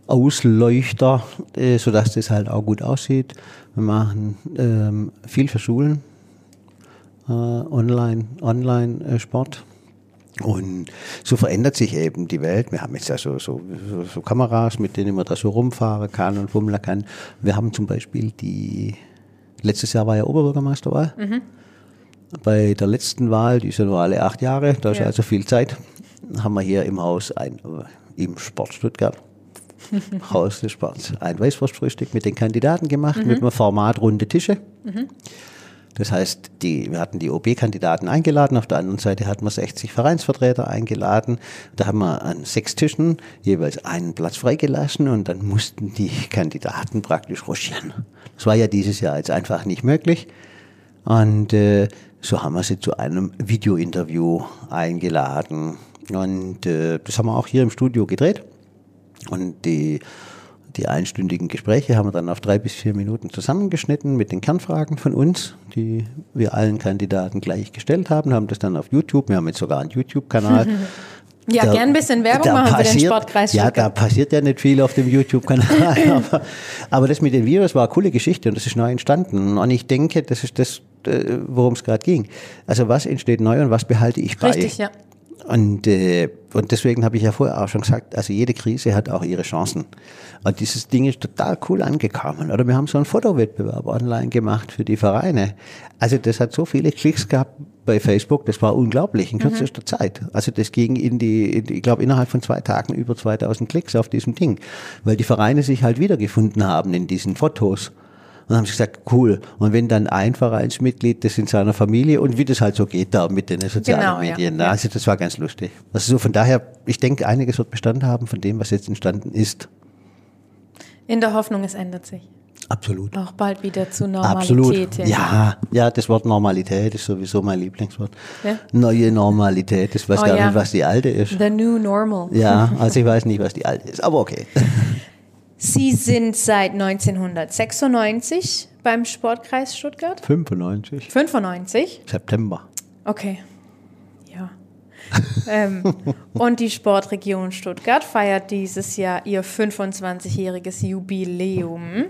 Ausleuchter, äh, sodass das halt auch gut aussieht. Wir machen ähm, viel für Schulen, äh, online, online äh, Sport. Und so verändert sich eben die Welt. Wir haben jetzt ja so, so, so, Kameras, mit denen man da so rumfahren kann und fummeln kann. Wir haben zum Beispiel die, letztes Jahr war ja Oberbürgermeisterwahl. Bei der letzten Wahl, die ist ja nur alle acht Jahre, da ist Ja. also viel Zeit, haben wir hier im Haus ein, im Sport Stuttgart, Haus des Sports, ein Weißwurstfrühstück mit den Kandidaten gemacht, mit einem Format runde Tische. Das heißt, die, wir hatten die OB-Kandidaten eingeladen, auf der anderen Seite hatten wir 60 Vereinsvertreter eingeladen. Da haben wir an sechs Tischen jeweils einen Platz freigelassen und dann mussten die Kandidaten praktisch ruschieren. Das war ja dieses Jahr jetzt einfach nicht möglich. Und äh, so haben wir sie zu einem Videointerview eingeladen. Und äh, das haben wir auch hier im Studio gedreht. Und die, die einstündigen Gespräche haben wir dann auf drei bis vier Minuten zusammengeschnitten mit den Kernfragen von uns, die wir allen Kandidaten gleich gestellt haben, haben das dann auf YouTube, wir haben jetzt sogar einen YouTube-Kanal. Ja, Da- gern ein bisschen Werbung machen für den passiert- Sportkreis Ja, da passiert ja nicht viel auf dem YouTube-Kanal. aber, aber das mit den Videos war eine coole Geschichte und das ist neu entstanden. Und ich denke, das ist das, äh, worum es gerade ging. Also was entsteht neu und was behalte ich bei? Richtig, ja. Und, äh, und deswegen habe ich ja vorher auch schon gesagt, also jede Krise hat auch ihre Chancen. Und dieses Ding ist total cool angekommen. Oder wir haben so einen Fotowettbewerb online gemacht für die Vereine. Also das hat so viele Klicks gehabt bei Facebook, das war unglaublich in kürzester Zeit. Also das ging in die, in die ich glaube innerhalb von zwei Tagen über 2000 Klicks auf diesem Ding, weil die Vereine sich halt wiedergefunden haben in diesen Fotos. Und dann haben sie gesagt, cool. Und wenn dann ein Vereinsmitglied das in seiner Familie und wie das halt so geht da mit den sozialen Genau, ja. Medien, ne? also das war ganz lustig. Also so von daher, ich denke, einiges wird Bestand haben von dem, was jetzt entstanden ist. In der Hoffnung, es ändert sich. Absolut. Auch bald wieder zu Absolut. Normalität. hin. Ja, ja, das Wort Normalität ist sowieso mein Lieblingswort. Ja? Neue Normalität, ich Sie sind seit 1996 beim Sportkreis Stuttgart. 95, 95. September. Okay. Ja. ähm, und die Sportregion Stuttgart feiert dieses Jahr ihr 25-jähriges Jubiläum.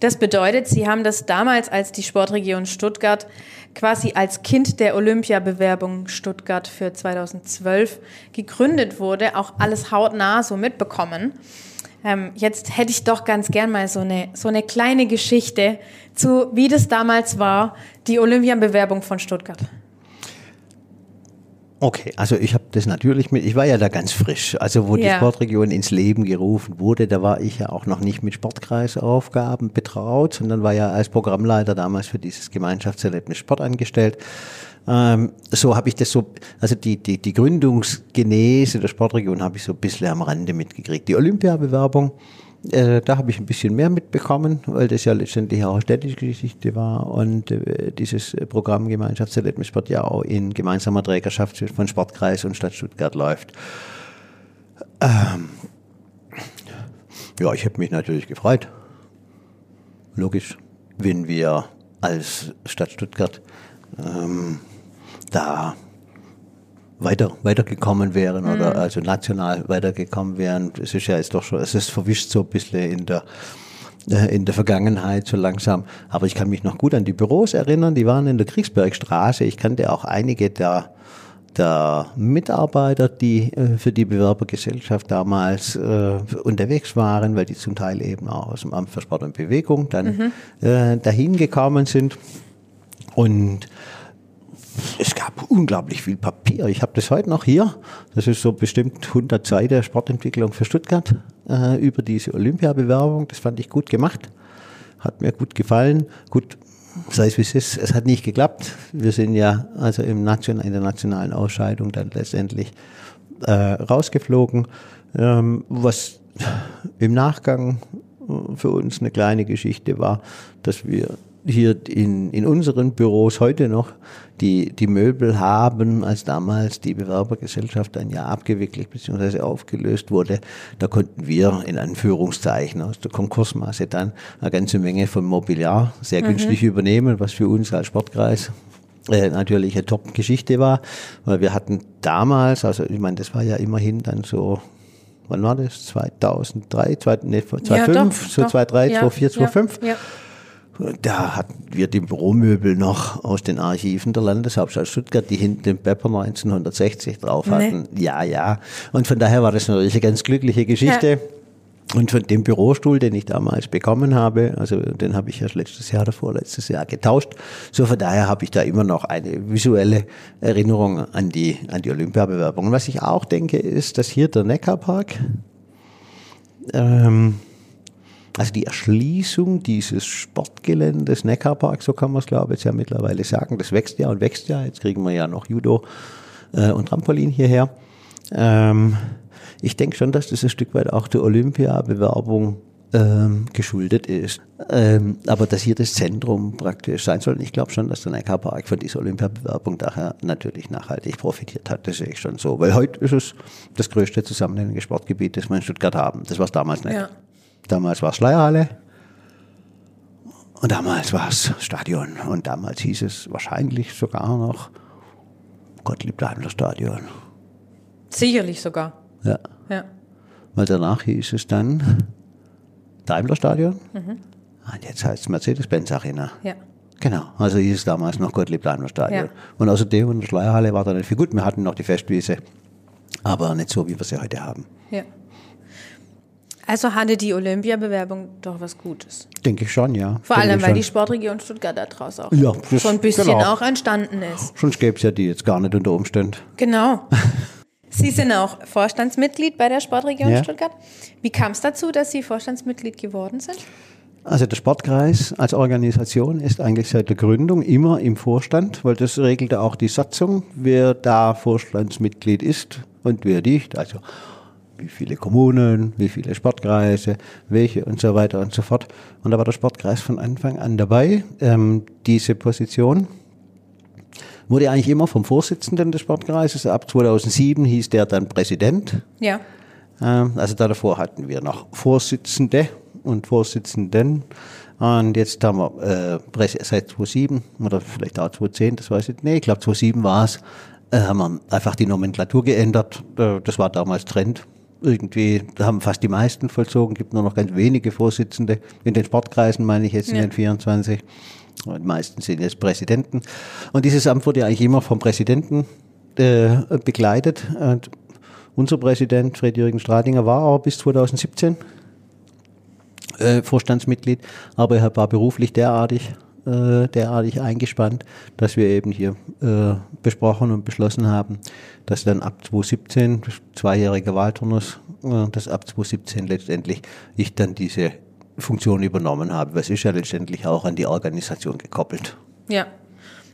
Das bedeutet, sie haben das damals, als die Sportregion Stuttgart quasi als Kind der Olympiabewerbung Stuttgart für 2012 gegründet wurde, auch alles hautnah so mitbekommen. Ähm, jetzt hätte ich doch ganz gern mal so eine, so eine kleine Geschichte zu, wie das damals war, die Olympiabewerbung von Stuttgart. Okay, also ich habe das natürlich mit, ich war ja da ganz frisch. Also wo die Ja. Sportregion ins Leben gerufen wurde, da war ich ja auch noch nicht mit Sportkreisaufgaben betraut, sondern war ja als Programmleiter damals für dieses Gemeinschaftserlebnis Sport angestellt. Ähm, so habe ich das so, also die, die, die Gründungsgenese der Sportregion habe ich so ein bisschen am Rande mitgekriegt. Die Olympiabewerbung, äh, da habe ich ein bisschen mehr mitbekommen, weil das ja letztendlich auch städtische Geschichte war und äh, dieses Programm Gemeinschaftserlebnis Sport ja auch in gemeinsamer Trägerschaft von Sportkreis und Stadt Stuttgart läuft. Ähm, ja, ich habe mich natürlich gefreut. Logisch, wenn wir als Stadt Stuttgart ähm, da weiter, weitergekommen wären oder also national weitergekommen wären. Es ist ja jetzt doch schon, es ist verwischt so ein bisschen in der, äh, in der Vergangenheit so langsam. Aber ich kann mich noch gut an die Büros erinnern, die waren in der Kriegsbergstraße. Ich kannte auch einige der der Mitarbeiter, die äh, für die Bewerbergesellschaft damals äh, unterwegs waren, weil die zum Teil eben auch aus dem Amt für Sport und Bewegung dann mhm. äh, dahin gekommen sind. Und es gab unglaublich viel Papier. Ich habe das heute noch hier. Das ist so bestimmt 100 Seiten Sportentwicklung für Stuttgart äh, über diese Olympiabewerbung. Das fand ich gut gemacht. Hat mir gut gefallen. Gut, sei es wie es ist, es hat nicht geklappt. Wir sind ja also im Nation, in der nationalen Ausscheidung dann letztendlich äh, rausgeflogen. Ähm, was im Nachgang äh, für uns eine kleine Geschichte war, dass wir hier in, in unseren Büros heute noch die, die Möbel haben, als damals die Bewerbergesellschaft ein Jahr abgewickelt bzw. aufgelöst wurde, da konnten wir in Anführungszeichen aus der Konkursmasse dann eine ganze Menge von Mobiliar sehr mhm. günstig übernehmen, was für uns als Sportkreis äh, natürlich eine Top-Geschichte war, weil wir hatten damals, also ich meine, das war ja immerhin dann so wann war das? 2003, 20, nee, 2005, ja, doch, so 2003, ja, 2004, 2005. Ja, ja. Da hatten wir die Büromöbel noch aus den Archiven der Landeshauptstadt Stuttgart, die hinten den Pepper 1960 drauf hatten. Nee. Ja, ja. Und von daher war das natürlich eine ganz glückliche Geschichte. Ja. Und von dem Bürostuhl, den ich damals bekommen habe, also den habe ich ja letztes Jahr davor, letztes Jahr getauscht. So von daher habe ich da immer noch eine visuelle Erinnerung an die, an die Olympiabewerbung. Und was ich auch denke, ist, dass hier der Neckarpark, ähm, also die Erschließung dieses Sportgeländes Neckarpark, so kann man es glaube ich ja mittlerweile sagen, das wächst ja und wächst ja. Jetzt kriegen wir ja noch Judo äh, und Trampolin hierher. Ähm, ich denke schon, dass das ein Stück weit auch der Olympia-Bewerbung ähm, geschuldet ist. Ähm, aber dass hier das Zentrum praktisch sein soll. ich glaube schon, dass der Neckarpark von dieser Olympiabewerbung daher natürlich nachhaltig profitiert hat. Das sehe ich schon so. Weil heute ist es das größte zusammenhängende Sportgebiet, das wir in Stuttgart haben. Das war es damals nicht. Ja. Damals war es Schleierhalle und damals war es Stadion. Und damals hieß es wahrscheinlich sogar noch Gottlieb Daimler Stadion. Sicherlich sogar. Ja. ja. Weil danach hieß es dann Daimler Stadion. Mhm. Und jetzt heißt es Mercedes-Benz Arena. Ja. Genau, also hieß es damals noch Gottlieb Daimler Stadion. Ja. Und außerdem in der Schleierhalle war da nicht viel gut. Wir hatten noch die Festwiese, aber nicht so, wie wir sie heute haben. Ja. Also hatte die Olympiabewerbung doch was Gutes. Denke ich schon, ja. Vor Denke allem, weil die Sportregion Stuttgart daraus auch ja, so ein bisschen genau. auch entstanden ist. Sonst gäbe es ja die jetzt gar nicht unter Umständen. Genau. Sie sind auch Vorstandsmitglied bei der Sportregion ja. Stuttgart. Wie kam es dazu, dass Sie Vorstandsmitglied geworden sind? Also der Sportkreis als Organisation ist eigentlich seit der Gründung immer im Vorstand, weil das regelte auch die Satzung, wer da Vorstandsmitglied ist und wer nicht. Also wie viele Kommunen, wie viele Sportkreise, welche und so weiter und so fort. Und da war der Sportkreis von Anfang an dabei. Ähm, diese Position wurde eigentlich immer vom Vorsitzenden des Sportkreises. Ab 2007 hieß der dann Präsident. Ja. Ähm, also da davor hatten wir noch Vorsitzende und Vorsitzenden. Und jetzt haben wir äh, seit 2007 oder vielleicht auch 2010, das weiß ich nicht. Nee, ich glaube 2007 war es, äh, haben wir einfach die Nomenklatur geändert. Äh, das war damals Trend irgendwie haben fast die meisten vollzogen, gibt nur noch ganz wenige Vorsitzende. In den Sportkreisen meine ich jetzt in ja. den 24. Die meisten sind jetzt Präsidenten. Und dieses Amt wurde ja eigentlich immer vom Präsidenten äh, begleitet. Und unser Präsident, Fred-Jürgen Stradinger, war aber bis 2017 äh, Vorstandsmitglied, aber er war beruflich derartig äh, derartig eingespannt, dass wir eben hier äh, besprochen und beschlossen haben, dass dann ab 2017, zweijähriger Wahlturnus, äh, dass ab 2017 letztendlich ich dann diese Funktion übernommen habe. Was ist ja letztendlich auch an die Organisation gekoppelt. Ja.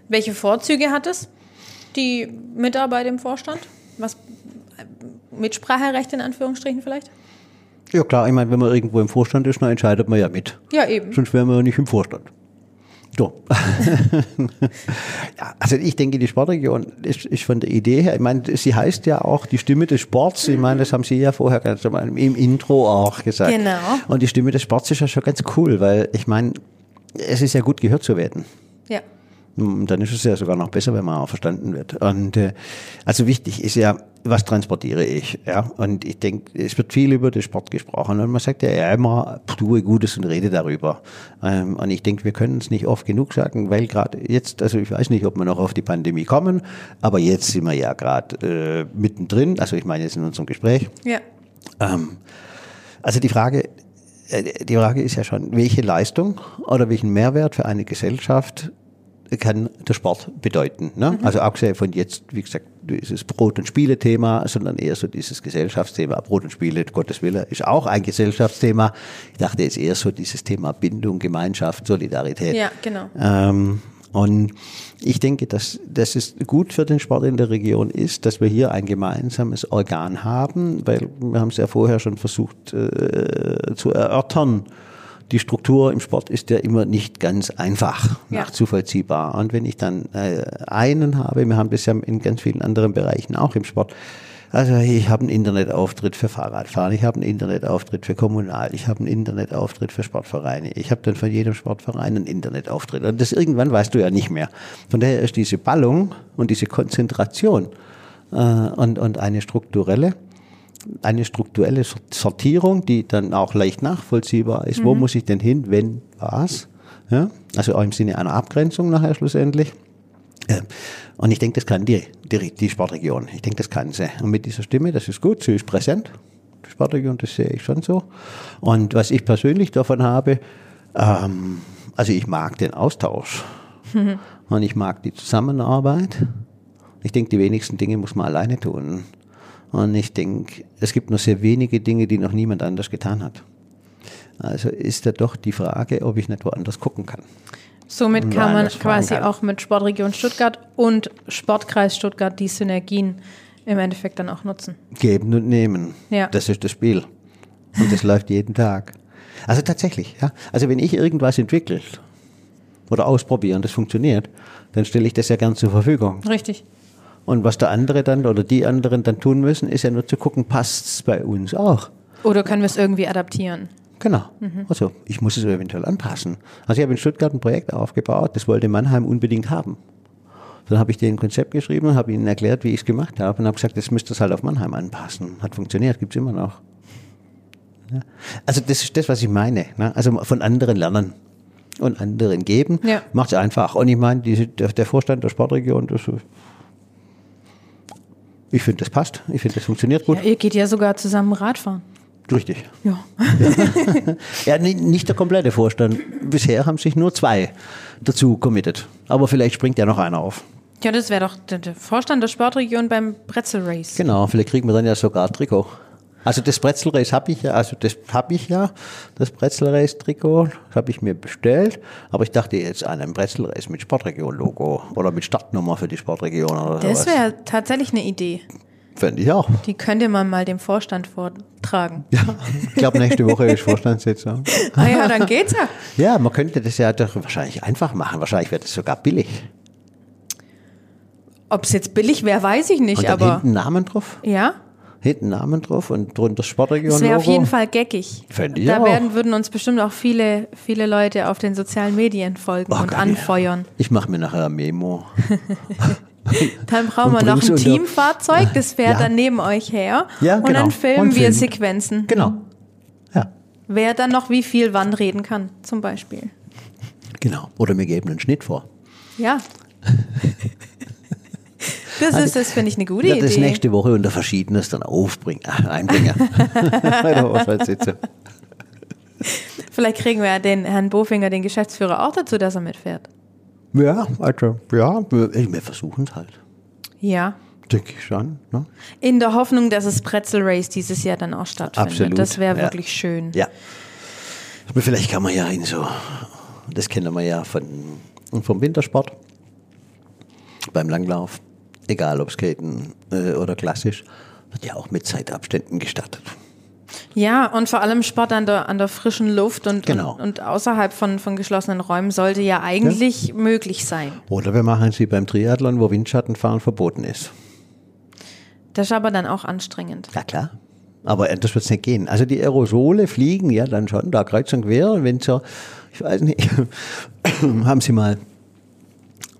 Welche Vorzüge hat es, die Mitarbeit im Vorstand? Was Mitspracherecht in Anführungsstrichen vielleicht? Ja klar, ich meine, wenn man irgendwo im Vorstand ist, dann entscheidet man ja mit. Ja, eben. Sonst wären wir ja nicht im Vorstand. So. ja, also ich denke, die Sportregion ist, ist, von der Idee her, ich meine, sie heißt ja auch die Stimme des Sports. Ich meine, das haben Sie ja vorher ganz im Intro auch gesagt. Genau. Und die Stimme des Sports ist ja schon ganz cool, weil ich meine, es ist ja gut gehört zu werden. Ja. Und dann ist es ja sogar noch besser, wenn man auch verstanden wird. Und äh, also wichtig ist ja, was transportiere ich? Ja, und ich denke, es wird viel über den Sport gesprochen und man sagt ja immer, tue Gutes und rede darüber. Ähm, und ich denke, wir können es nicht oft genug sagen, weil gerade jetzt, also ich weiß nicht, ob wir noch auf die Pandemie kommen, aber jetzt sind wir ja gerade äh, mittendrin. Also ich meine jetzt in unserem Gespräch. Ja. Ähm, also die Frage, äh, die Frage ist ja schon, welche Leistung oder welchen Mehrwert für eine Gesellschaft kann der Sport bedeuten. Ne? Mhm. Also abgesehen von jetzt, wie gesagt, dieses Brot- und Spiele-Thema, sondern eher so dieses Gesellschaftsthema. Brot und Spiele, Gottes Wille, ist auch ein Gesellschaftsthema. Ich dachte jetzt eher so dieses Thema Bindung, Gemeinschaft, Solidarität. Ja, genau. Ähm, und ich denke, dass, dass es gut für den Sport in der Region ist, dass wir hier ein gemeinsames Organ haben, weil wir haben es ja vorher schon versucht äh, zu erörtern, die Struktur im Sport ist ja immer nicht ganz einfach ja. nachzuvollziehbar. Und wenn ich dann äh, einen habe, wir haben das ja in ganz vielen anderen Bereichen auch im Sport, also ich habe einen Internetauftritt für Fahrradfahren, ich habe einen Internetauftritt für Kommunal, ich habe einen Internetauftritt für Sportvereine, ich habe dann von jedem Sportverein einen Internetauftritt. Und das irgendwann weißt du ja nicht mehr. Von daher ist diese Ballung und diese Konzentration äh, und, und eine strukturelle eine strukturelle Sortierung, die dann auch leicht nachvollziehbar ist. Mhm. Wo muss ich denn hin, wenn was? Ja? Also auch im Sinne einer Abgrenzung nachher schlussendlich. Und ich denke, das kann die, die, die Sportregion. Ich denke, das kann sie. Und mit dieser Stimme, das ist gut, sie ist präsent. Die Sportregion, das sehe ich schon so. Und was ich persönlich davon habe, ähm, also ich mag den Austausch. Mhm. Und ich mag die Zusammenarbeit. Ich denke, die wenigsten Dinge muss man alleine tun. Und ich denke, es gibt nur sehr wenige Dinge, die noch niemand anders getan hat. Also ist da doch die Frage, ob ich nicht woanders gucken kann. Somit kann man quasi kann. auch mit Sportregion Stuttgart und Sportkreis Stuttgart die Synergien im Endeffekt dann auch nutzen. Geben und nehmen. Ja. Das ist das Spiel. Und das läuft jeden Tag. Also tatsächlich, ja. Also wenn ich irgendwas entwickle oder ausprobiere und das funktioniert, dann stelle ich das ja gern zur Verfügung. Richtig. Und was der andere dann oder die anderen dann tun müssen, ist ja nur zu gucken, passt es bei uns auch. Oder können wir es irgendwie adaptieren? Genau. Mhm. Also ich muss es eventuell anpassen. Also ich habe in Stuttgart ein Projekt aufgebaut, das wollte Mannheim unbedingt haben. Dann habe ich denen ein Konzept geschrieben, habe ihnen erklärt, wie ich es gemacht habe und habe gesagt, das müsst ihr halt auf Mannheim anpassen. Hat funktioniert, gibt es immer noch. Ja. Also das ist das, was ich meine. Ne? Also von anderen lernen und anderen geben, ja. macht es einfach. Und ich meine, die, der, der Vorstand der Sportregion, das ich finde, das passt. Ich finde, das funktioniert gut. Ja, ihr geht ja sogar zusammen Radfahren. Richtig. Ja. ja, nicht der komplette Vorstand. Bisher haben sich nur zwei dazu committed. Aber vielleicht springt ja noch einer auf. Ja, das wäre doch der Vorstand der Sportregion beim Pretzel Race. Genau, vielleicht kriegen wir dann ja sogar ein Trikot. Also das Brezelreis habe ich ja, also das habe ich ja, das Brezelreis-Trikot habe ich mir bestellt, aber ich dachte jetzt an ein Brezelreis mit Sportregion-Logo oder mit Startnummer für die Sportregion oder Das wäre tatsächlich eine Idee. Fände ich auch. Die könnte man mal dem Vorstand vortragen. Ja, ich glaube, nächste Woche ist Vorstandssitzung. ah ja, dann geht's ja. Ja, man könnte das ja doch wahrscheinlich einfach machen. Wahrscheinlich wäre das sogar billig. Ob es jetzt billig wäre, weiß ich nicht, Und dann aber. Hinten Namen drauf? Ja hinten Namen drauf und drunter Sportregion. Das wäre auf jeden Fall geckig. Fände ich da auch. werden, würden uns bestimmt auch viele, viele Leute auf den sozialen Medien folgen oh, und anfeuern. Ja. Ich mache mir nachher ein Memo. dann brauchen wir noch ein Teamfahrzeug, das fährt ja. dann neben euch her. Ja, genau. Und dann filmen und wir filmen. Sequenzen. Genau. Ja. Wer dann noch wie viel wann reden kann, zum Beispiel. Genau. Oder wir geben einen Schnitt vor. Ja. Das ist, das finde ich eine gute Idee. Das nächste Woche unter Verschiedenes dann aufbringen, äh, einbringen. Vielleicht kriegen wir ja den Herrn Bofinger, den Geschäftsführer, auch dazu, dass er mitfährt. Ja, also, ja, wir versuchen es halt. Ja. Denke ich schon. Ne? In der Hoffnung, dass das Pretzel Race dieses Jahr dann auch stattfindet. Absolut. Das wäre ja. wirklich schön. Ja. Aber vielleicht kann man ja in so, das kennen wir ja von, vom Wintersport, beim Langlauf egal ob Skaten äh, oder klassisch, wird ja auch mit Zeitabständen gestartet. Ja, und vor allem Sport an der, an der frischen Luft und, genau. und, und, außerhalb von, von geschlossenen Räumen sollte ja eigentlich ja. möglich sein. Oder wir machen sie beim Triathlon, wo Windschattenfahren verboten ist. Das ist aber dann auch anstrengend. Ja, klar. Aber das wird es nicht gehen. Also die Aerosole fliegen ja dann schon da kreuz und quer. Und wenn so, ich weiß nicht, haben Sie mal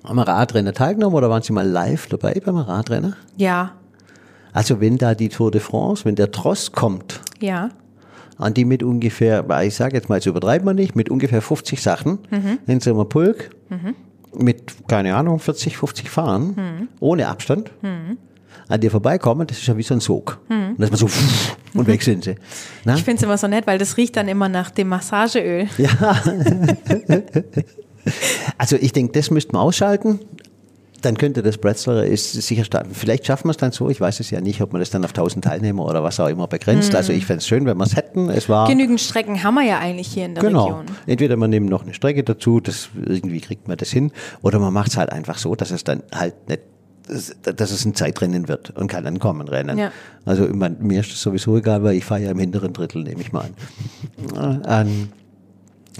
Am Radrennen teilgenommen oder waren Sie mal live dabei beim Radrennen? Ja, Also wenn da die Tour de France, wenn der Tross kommt, ja. an die mit ungefähr, ich sage jetzt mal, jetzt übertreibt man nicht, mit ungefähr 50 Sachen, nennen Sie mal Pulk, mit, keine Ahnung, 40, 50 Fahren, ohne Abstand, an dir vorbeikommen, das ist ja wie so ein Sog. Und das ist man so, und weg sind sie. Na? Ich finde es immer so nett, weil das riecht dann immer nach dem Massageöl. Also ich denke, das müssten wir ausschalten. Dann könnte das Bretzler ist sicher starten. Vielleicht schaffen wir es dann so. Ich weiß es ja nicht, ob man das dann auf 1000 Teilnehmer oder was auch immer begrenzt. Also ich fände es schön, wenn wir es hätten. Es war Genügend Strecken haben wir ja eigentlich hier in der genau. Region. Entweder man nimmt noch eine Strecke dazu, das irgendwie kriegt man das hin, oder man macht es halt einfach so, dass es dann halt nicht dass es ein Zeitrennen wird und kann dann kommen rennen. Ja. Also ich mein, mir ist das sowieso egal, weil ich fahre ja im hinteren Drittel, nehme ich mal an. Äh, an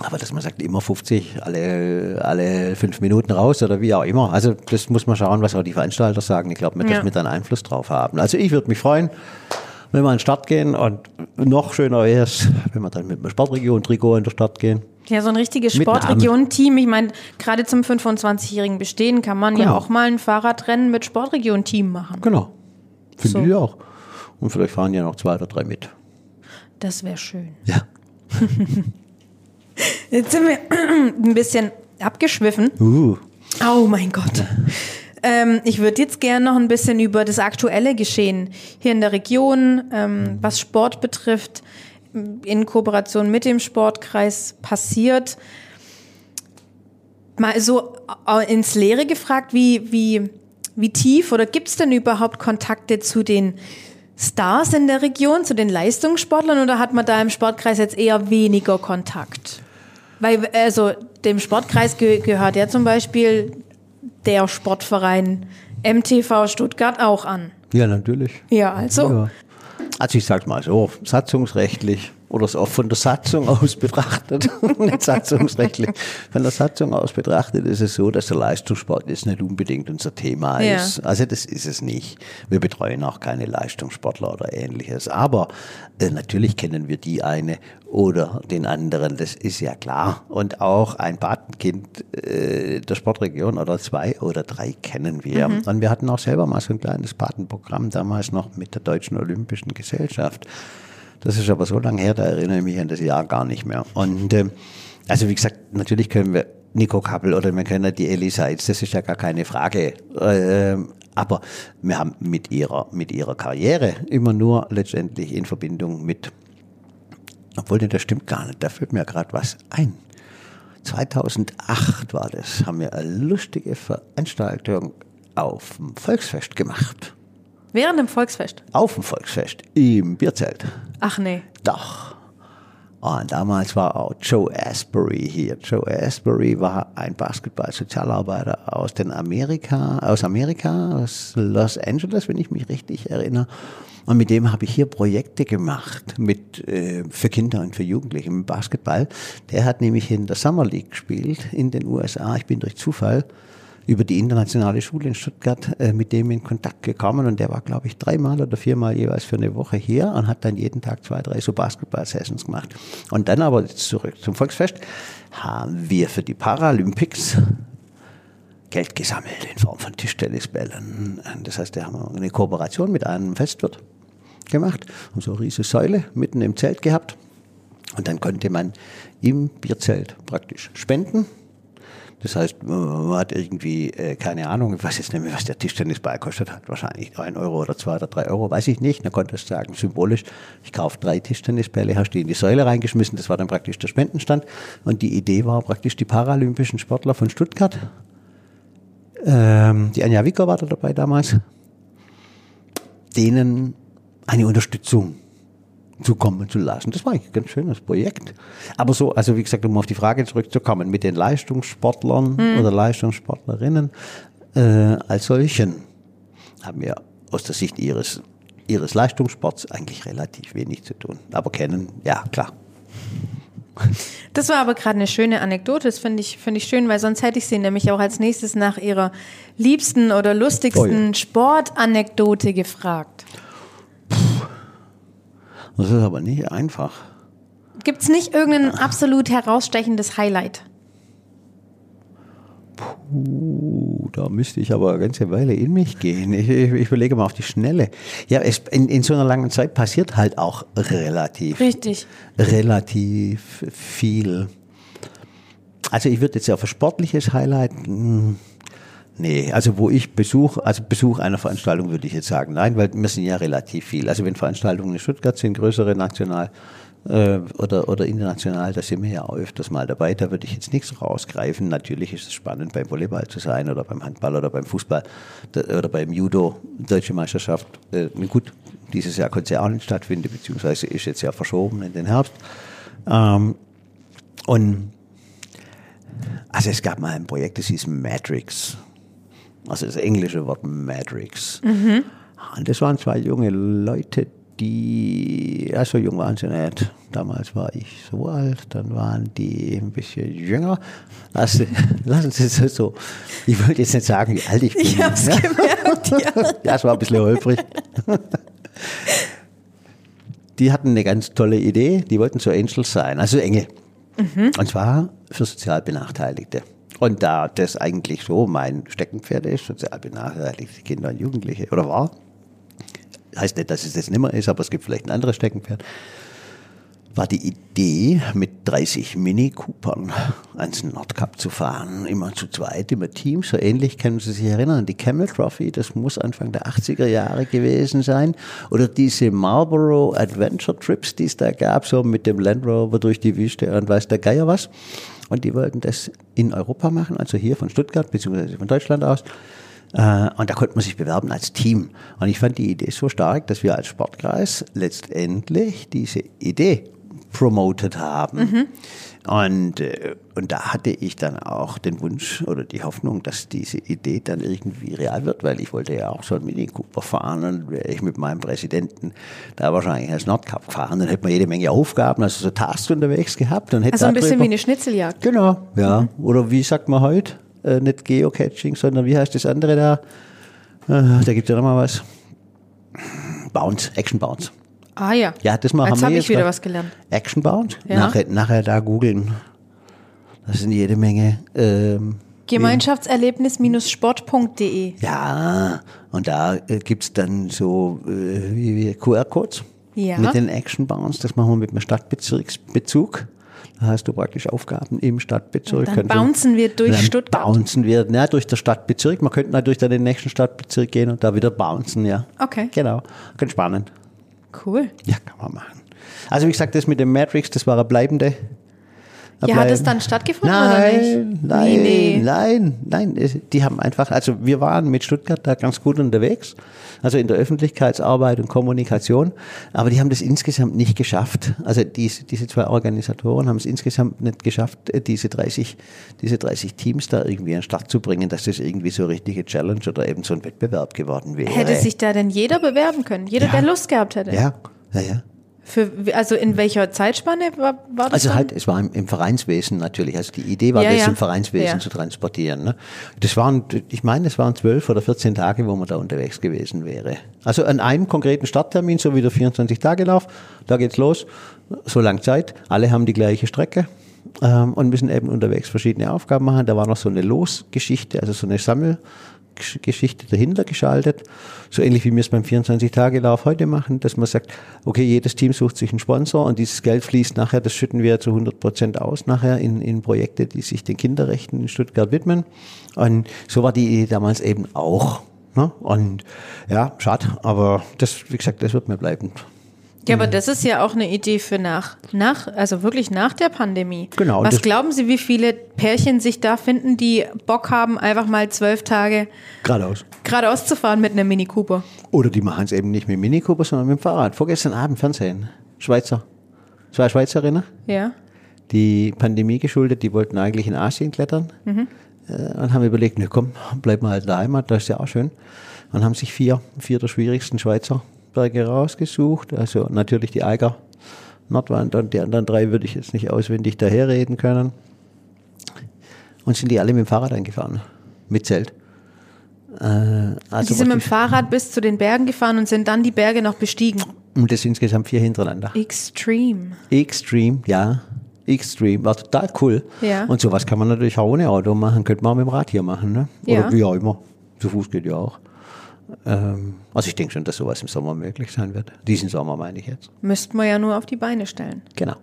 aber dass man sagt, immer 50, alle, alle fünf Minuten raus oder wie auch immer. Also das muss man schauen, was auch die Veranstalter sagen. Ich glaube, Ja. dass wir da einen Einfluss drauf haben. Also ich würde mich freuen, wenn wir an den Start gehen und noch schöner wäre es, wenn wir dann mit dem Sportregion-Trikot in der Stadt gehen. Ja, so ein richtiges. Sportregion-Team. Ich meine, gerade zum 25-jährigen Bestehen kann man ja Genau. auch mal ein Fahrradrennen mit Sportregion-Team machen. Genau. Finde So. ich auch. Und vielleicht fahren ja noch zwei oder drei mit. Das wäre schön. Ja. Jetzt sind wir ein bisschen abgeschwiffen. Uh. Oh mein Gott. Ähm, ich würde jetzt gerne noch ein bisschen über das aktuelle Geschehen hier in der Region, ähm, was Sport betrifft, in Kooperation mit dem Sportkreis passiert. Mal so ins Leere gefragt, wie, wie, wie tief oder gibt es denn überhaupt Kontakte zu den Stars in der Region, zu den Leistungssportlern oder hat man da im Sportkreis jetzt eher weniger Kontakt? Weil, also, dem Sportkreis ge gehört ja zum Beispiel der Sportverein MTV Stuttgart auch an. Ja, natürlich. Ja, also. Ja. Also ich sag's mal so, satzungsrechtlich oder so von der Satzung aus betrachtet, nicht satzungsrechtlich, von der Satzung aus betrachtet ist es so, dass der Leistungssport jetzt nicht unbedingt unser Thema Ja. ist. Also das ist es nicht. Wir betreuen auch keine Leistungssportler oder ähnliches. Aber äh, natürlich kennen wir die eine oder den anderen, das ist ja klar. Und auch ein Patenkind äh, der Sportregion oder zwei oder drei kennen wir. Und wir hatten auch selber mal so ein kleines Patenprogramm damals noch mit der Deutschen Olympischen Gesellschaft. Das ist aber so lange her, da erinnere ich mich an das Jahr gar nicht mehr. Und ähm, also wie gesagt, natürlich können wir Nico Kappel oder wir können die Ellie Seitz, das ist ja gar keine Frage. Ähm, aber wir haben mit ihrer, mit ihrer Karriere immer nur letztendlich in Verbindung mit, obwohl das stimmt gar nicht, da fällt mir gerade was ein. 2008 war das, haben wir eine lustige Veranstaltung auf dem Volksfest gemacht. Während dem Volksfest. Auf dem Volksfest im Bierzelt. Ach nee. Doch. Und damals war auch Joe Asbury hier. Joe Asbury war ein Basketball-Sozialarbeiter aus den Amerika, aus Amerika, aus Los Angeles, wenn ich mich richtig erinnere. Und mit dem habe ich hier Projekte gemacht mit äh, für Kinder und für Jugendliche im Basketball. Der hat nämlich in der Summer League gespielt in den USA. Ich bin durch Zufall über die internationale Schule in Stuttgart äh, mit dem in Kontakt gekommen und der war, glaube ich, dreimal oder viermal jeweils für eine Woche hier und hat dann jeden Tag zwei, drei so Basketball-Sessions gemacht. Und dann aber zurück zum Volksfest, haben wir für die Paralympics Geld gesammelt in Form von Tischtennisbällen. Das heißt, da haben wir eine Kooperation mit einem Festwirt gemacht und so eine riesige Säule mitten im Zelt gehabt. Und dann konnte man im Bierzelt praktisch spenden. Das heißt, man hat irgendwie, äh, keine Ahnung, ich weiß jetzt nicht mehr, was der Tischtennisball kostet hat. Wahrscheinlich ein Euro oder zwei oder drei Euro, weiß ich nicht. Dann konnte ich sagen, symbolisch, ich kaufe drei Tischtennisbälle, hast die in die Säule reingeschmissen. Das war dann praktisch der Spendenstand. Und die Idee war praktisch, die paralympischen Sportler von Stuttgart, ähm, die Anja Wicker war da dabei damals, denen eine Unterstützung zukommen zu lassen. Das war eigentlich ein ganz schönes Projekt. Aber so, also wie gesagt, um auf die Frage zurückzukommen, mit den Leistungssportlern oder Leistungssportlerinnen äh, als solchen haben wir aus der Sicht ihres, ihres Leistungssports eigentlich relativ wenig zu tun. Aber kennen, ja klar. Das war aber gerade eine schöne Anekdote. Das finde ich, finde ich schön, weil sonst hätte ich sie nämlich auch als nächstes nach ihrer liebsten oder lustigsten Oh ja. Sportanekdote gefragt. Das ist aber nicht einfach. Gibt es nicht irgendein absolut herausstechendes Highlight? Uh, da müsste ich aber eine ganze Weile in mich gehen. Ich, ich, ich überlege mal auf die Schnelle. Ja, es, in, in so einer langen Zeit passiert halt auch relativ, Richtig. relativ viel. Also ich würde jetzt auf ein sportliches Highlight. hm, Nee, also wo ich Besuch, also Besuch einer Veranstaltung würde ich jetzt sagen, nein, weil wir sind ja relativ viel. Also wenn Veranstaltungen in Stuttgart sind, größere national äh, oder, oder international, da sind wir ja auch öfters mal dabei, da würde ich jetzt nichts rausgreifen. Natürlich ist es spannend, beim Volleyball zu sein oder beim Handball oder beim Fußball oder beim Judo, Deutsche Meisterschaft. Äh, gut, dieses Jahr konnte es ja auch nicht stattfinden, beziehungsweise ist jetzt ja verschoben in den Herbst. Ähm, und also es gab mal ein Projekt, das hieß Matrix. Also das englische Wort Matrix. Und das waren zwei junge Leute, die, ja, so jung waren sie nicht. Damals war ich so alt, dann waren die ein bisschen jünger. Lassen, lassen Sie es so. Ich wollte jetzt nicht sagen, wie alt ich bin. Ich hab's ja. gemerkt, ja. Ja, es war ein bisschen holprig. Die hatten eine ganz tolle Idee, die wollten so Angels sein, also Engel. Und zwar für sozial Benachteiligte. Und da das eigentlich so mein Steckenpferd ist, sozial benachteiligte Kinder und Jugendliche, oder war, heißt nicht, dass es nicht mehr ist, aber es gibt vielleicht ein anderes Steckenpferd, war die Idee, mit 30 Mini Coopern ans Nordkap zu fahren. Immer zu zweit, immer Team. So ähnlich können Sie sich erinnern. Die Camel Trophy, das muss Anfang der 80er Jahre gewesen sein. Oder diese Marlboro Adventure Trips, die es da gab, so mit dem Land Rover durch die Wüste und weiß der Geier was. Und die wollten das in Europa machen, also hier von Stuttgart beziehungsweise von Deutschland aus. Äh, Und da konnte man sich bewerben als Team. Und ich fand die Idee so stark, dass wir als Sportkreis letztendlich diese Idee promoted haben. Und, äh, und da hatte ich dann auch den Wunsch oder die Hoffnung, dass diese Idee dann irgendwie real wird, weil ich wollte ja auch so einen Mini Cooper fahren und wäre ich mit meinem Präsidenten da wahrscheinlich als Nordkap gefahren, dann hätte man jede Menge Aufgaben, also so Tasks unterwegs gehabt. Und hätte Also ein bisschen wie eine Schnitzeljagd. Genau, ja. Oder wie sagt man heute? Äh, nicht Geocaching, sondern wie heißt das andere da? Äh, da gibt es ja nochmal was. Bounce, Action Bounce. Ah ja. Ja, das mal Jetzt wir habe ich jetzt wieder was gelernt. Action Bounce? Ja. Nachher, nachher da googeln. Das sind jede Menge. Ähm, Gemeinschaftserlebnis-sport.de. ja, und da äh, gibt es dann so äh, QR-Codes Ja. mit den Action Bounce. Das machen wir mit einem Stadtbezirksbezug. Da hast du praktisch Aufgaben im Stadtbezirk. Dann Kannst du- bouncen wir durch dann Stuttgart. Bouncen wir, ja, durch den Stadtbezirk. Man könnte natürlich dann in den nächsten Stadtbezirk gehen und da wieder bouncen, ja. Okay. Genau. Ganz spannend. Cool. Ja, kann man machen. Also wie gesagt, das mit dem Matrix, das war eine bleibende. Ja, hat es dann stattgefunden oder nein, nicht? Nein, Wie, nee. nein, nein. Die haben einfach, also wir waren mit Stuttgart da ganz gut unterwegs, also in der Öffentlichkeitsarbeit und Kommunikation, aber die haben das insgesamt nicht geschafft. Also diese, diese zwei Organisatoren haben es insgesamt nicht geschafft, äh, diese 30, diese 30 Teams da irgendwie an den Start zu bringen, dass das irgendwie so eine richtige Challenge oder eben so ein Wettbewerb geworden wäre. Hätte sich da denn jeder bewerben können? Jeder, Ja. der Lust gehabt hätte? ja, ja, ja. Für, also in welcher Zeitspanne war, war das? Also dann? halt, es war im, im Vereinswesen natürlich. Also die Idee war, Ja, das ja. im Vereinswesen Ja. zu transportieren. Ne? Das waren, ich meine, das waren zwölf oder 14 Tage, wo man da unterwegs gewesen wäre. Also an einem konkreten Starttermin, so wie der 24-Tage-Lauf, da geht's los, so lang Zeit. Alle haben die gleiche Strecke ähm, und müssen eben unterwegs verschiedene Aufgaben machen. Da war noch so eine Losgeschichte, also so eine Sammelgeschichte dahinter geschaltet. So ähnlich wie wir es beim 24-Tage-Lauf heute machen, dass man sagt, okay, jedes Team sucht sich einen Sponsor und dieses Geld fließt nachher, das schütten wir zu 100 Prozent aus nachher in, in Projekte, die sich den Kinderrechten in Stuttgart widmen. Und so war die Idee damals eben auch. Ne? Und ja, schade, aber das, wie gesagt, das wird mir bleiben. Ja, aber das ist ja auch eine Idee für nach, nach, also wirklich nach der Pandemie. Genau, Was glauben Sie, wie viele Pärchen sich da finden, die Bock haben, einfach mal zwölf Tage Geradeaus. geradeaus zu fahren mit einem Mini Cooper? Oder die machen es eben nicht mit Mini Cooper, sondern mit dem Fahrrad. Vorgestern Abend Fernsehen. Schweizer. Zwei Schweizerinnen. Ja. die Pandemie geschuldet, die wollten eigentlich in Asien klettern äh, und haben überlegt, ne komm, bleiben wir halt in der Heimat, das ist ja auch schön. Und haben sich vier, vier der schwierigsten Schweizer Berge rausgesucht, also natürlich die Eiger Nordwand und die anderen drei würde ich jetzt nicht auswendig daherreden können. Und sind die alle mit dem Fahrrad eingefahren, mit Zelt. Äh, also die sind mit dem Fahrrad bis zu den Bergen gefahren und sind dann die Berge noch bestiegen. und das insgesamt vier hintereinander. Extreme. Extreme, ja. Extreme, war total cool. Ja. Und sowas kann man natürlich auch ohne Auto machen, könnte man auch mit dem Rad hier machen, ne? Oder Ja. wie auch immer. Zu Fuß geht ja auch. Ähm, also ich denke schon, dass sowas im Sommer möglich sein wird. Diesen Sommer meine ich jetzt. Müssten wir ja nur auf die Beine stellen. Genau.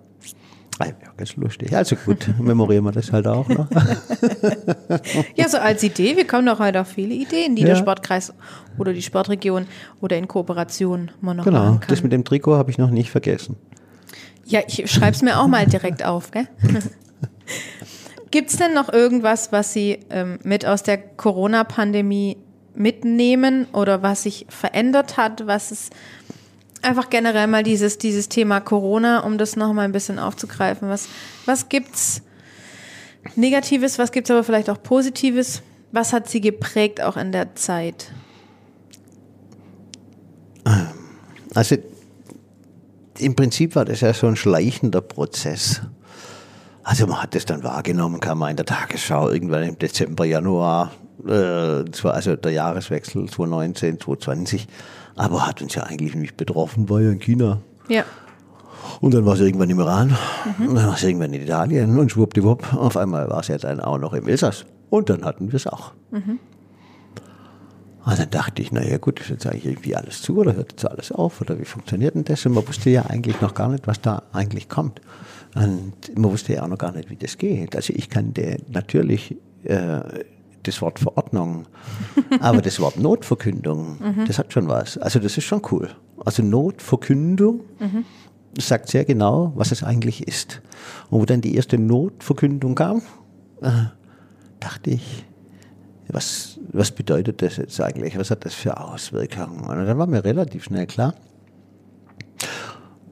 Ah, Ja, ganz lustig. Also gut, memorieren wir das halt auch noch. Ja, so als Idee, wir kommen doch heute auf viele Ideen, die Ja. der Sportkreis oder die Sportregion oder in Kooperation man noch Genau, das mit dem Trikot habe ich noch nicht vergessen. Ja, ich schreib's mir auch mal direkt auf, gell? Gibt's denn noch irgendwas, was Sie ähm, mit aus der Corona-Pandemie mitnehmen oder was sich verändert hat, was es einfach generell mal dieses, dieses Thema Corona, um das noch mal ein bisschen aufzugreifen, was, was gibt's Negatives, was gibt's aber vielleicht auch Positives? Was hat Sie geprägt auch in der Zeit? Also im Prinzip war das ja so ein schleichender Prozess. Also man hat das dann wahrgenommen, kam mal in der Tagesschau irgendwann im Dezember, Januar, äh, das war also der Jahreswechsel 2019, 2020, aber hat uns ja eigentlich nicht betroffen, war ja in China. Ja, Und dann war es irgendwann im Iran, und dann war es irgendwann in Italien und schwuppdiwupp, auf einmal war es ja dann auch noch im Elsass. Und dann hatten wir es auch. Und dann dachte ich, naja gut, ist jetzt eigentlich irgendwie alles zu oder hört jetzt alles auf oder wie funktioniert denn das? Und man wusste ja eigentlich noch gar nicht, was da eigentlich kommt. Und man wusste ja auch noch gar nicht, wie das geht. Also ich kannte natürlich äh, das Wort Verordnung, aber das Wort Notverkündung, das hat schon was. Also das ist schon cool. Also Notverkündung sagt sehr genau, was es eigentlich ist. Und wo dann die erste Notverkündung kam, äh, dachte ich, was, was bedeutet das jetzt eigentlich? Was hat das für Auswirkungen? Und dann war mir relativ schnell klar,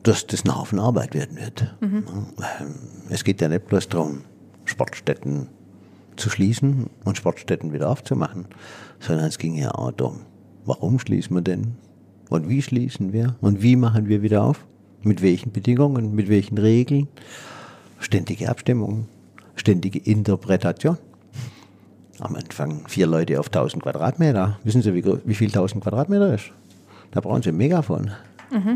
dass das ein Haufen Arbeit werden wird. Ähm, Es geht ja nicht bloß darum, Sportstätten zu schließen und Sportstätten wieder aufzumachen, sondern es ging ja auch darum, warum schließen wir denn? Und wie schließen wir? Und wie machen wir wieder auf? Mit welchen Bedingungen? Mit welchen Regeln? Ständige Abstimmungen, ständige Interpretation. Am Anfang vier Leute auf 1000 Quadratmeter. Wissen Sie, wie, wie viel 1000 Quadratmeter ist? Da brauchen Sie ein Megafon,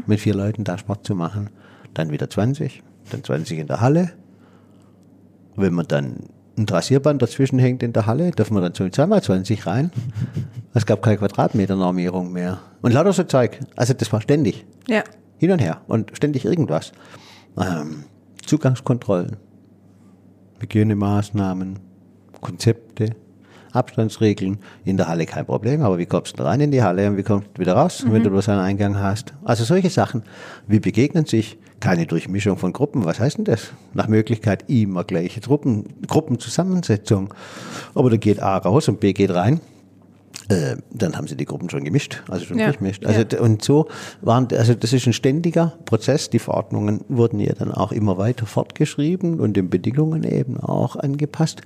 mit vier Leuten da Sport zu machen. Dann wieder 20, dann 20 in der Halle. Wenn man dann ein Rasierband dazwischen hängt in der Halle, darf man dann so zweimal 20 rein. Es gab keine Quadratmeter-Normierung mehr. Und lauter so Zeug. Also das war ständig. ja, Hin und her. Und ständig irgendwas. Ähm, Zugangskontrollen, Hygienemaßnahmen, Konzepte, Abstandsregeln. In der Halle kein Problem, aber wie kommst du rein in die Halle und wie kommst du wieder raus, wenn du bloß einen Eingang hast? Also solche Sachen. Wie begegnen sich? Keine Durchmischung von Gruppen. Was heißt denn das? Nach Möglichkeit immer gleiche Gruppen, Gruppenzusammensetzung. Aber da geht A raus und B geht rein. Äh, dann haben sie die Gruppen schon gemischt, also schon Ja, durchmischt. Also ja. und so waren, also das ist ein ständiger Prozess. Die Verordnungen wurden ja dann auch immer weiter fortgeschrieben und den Bedingungen eben auch angepasst.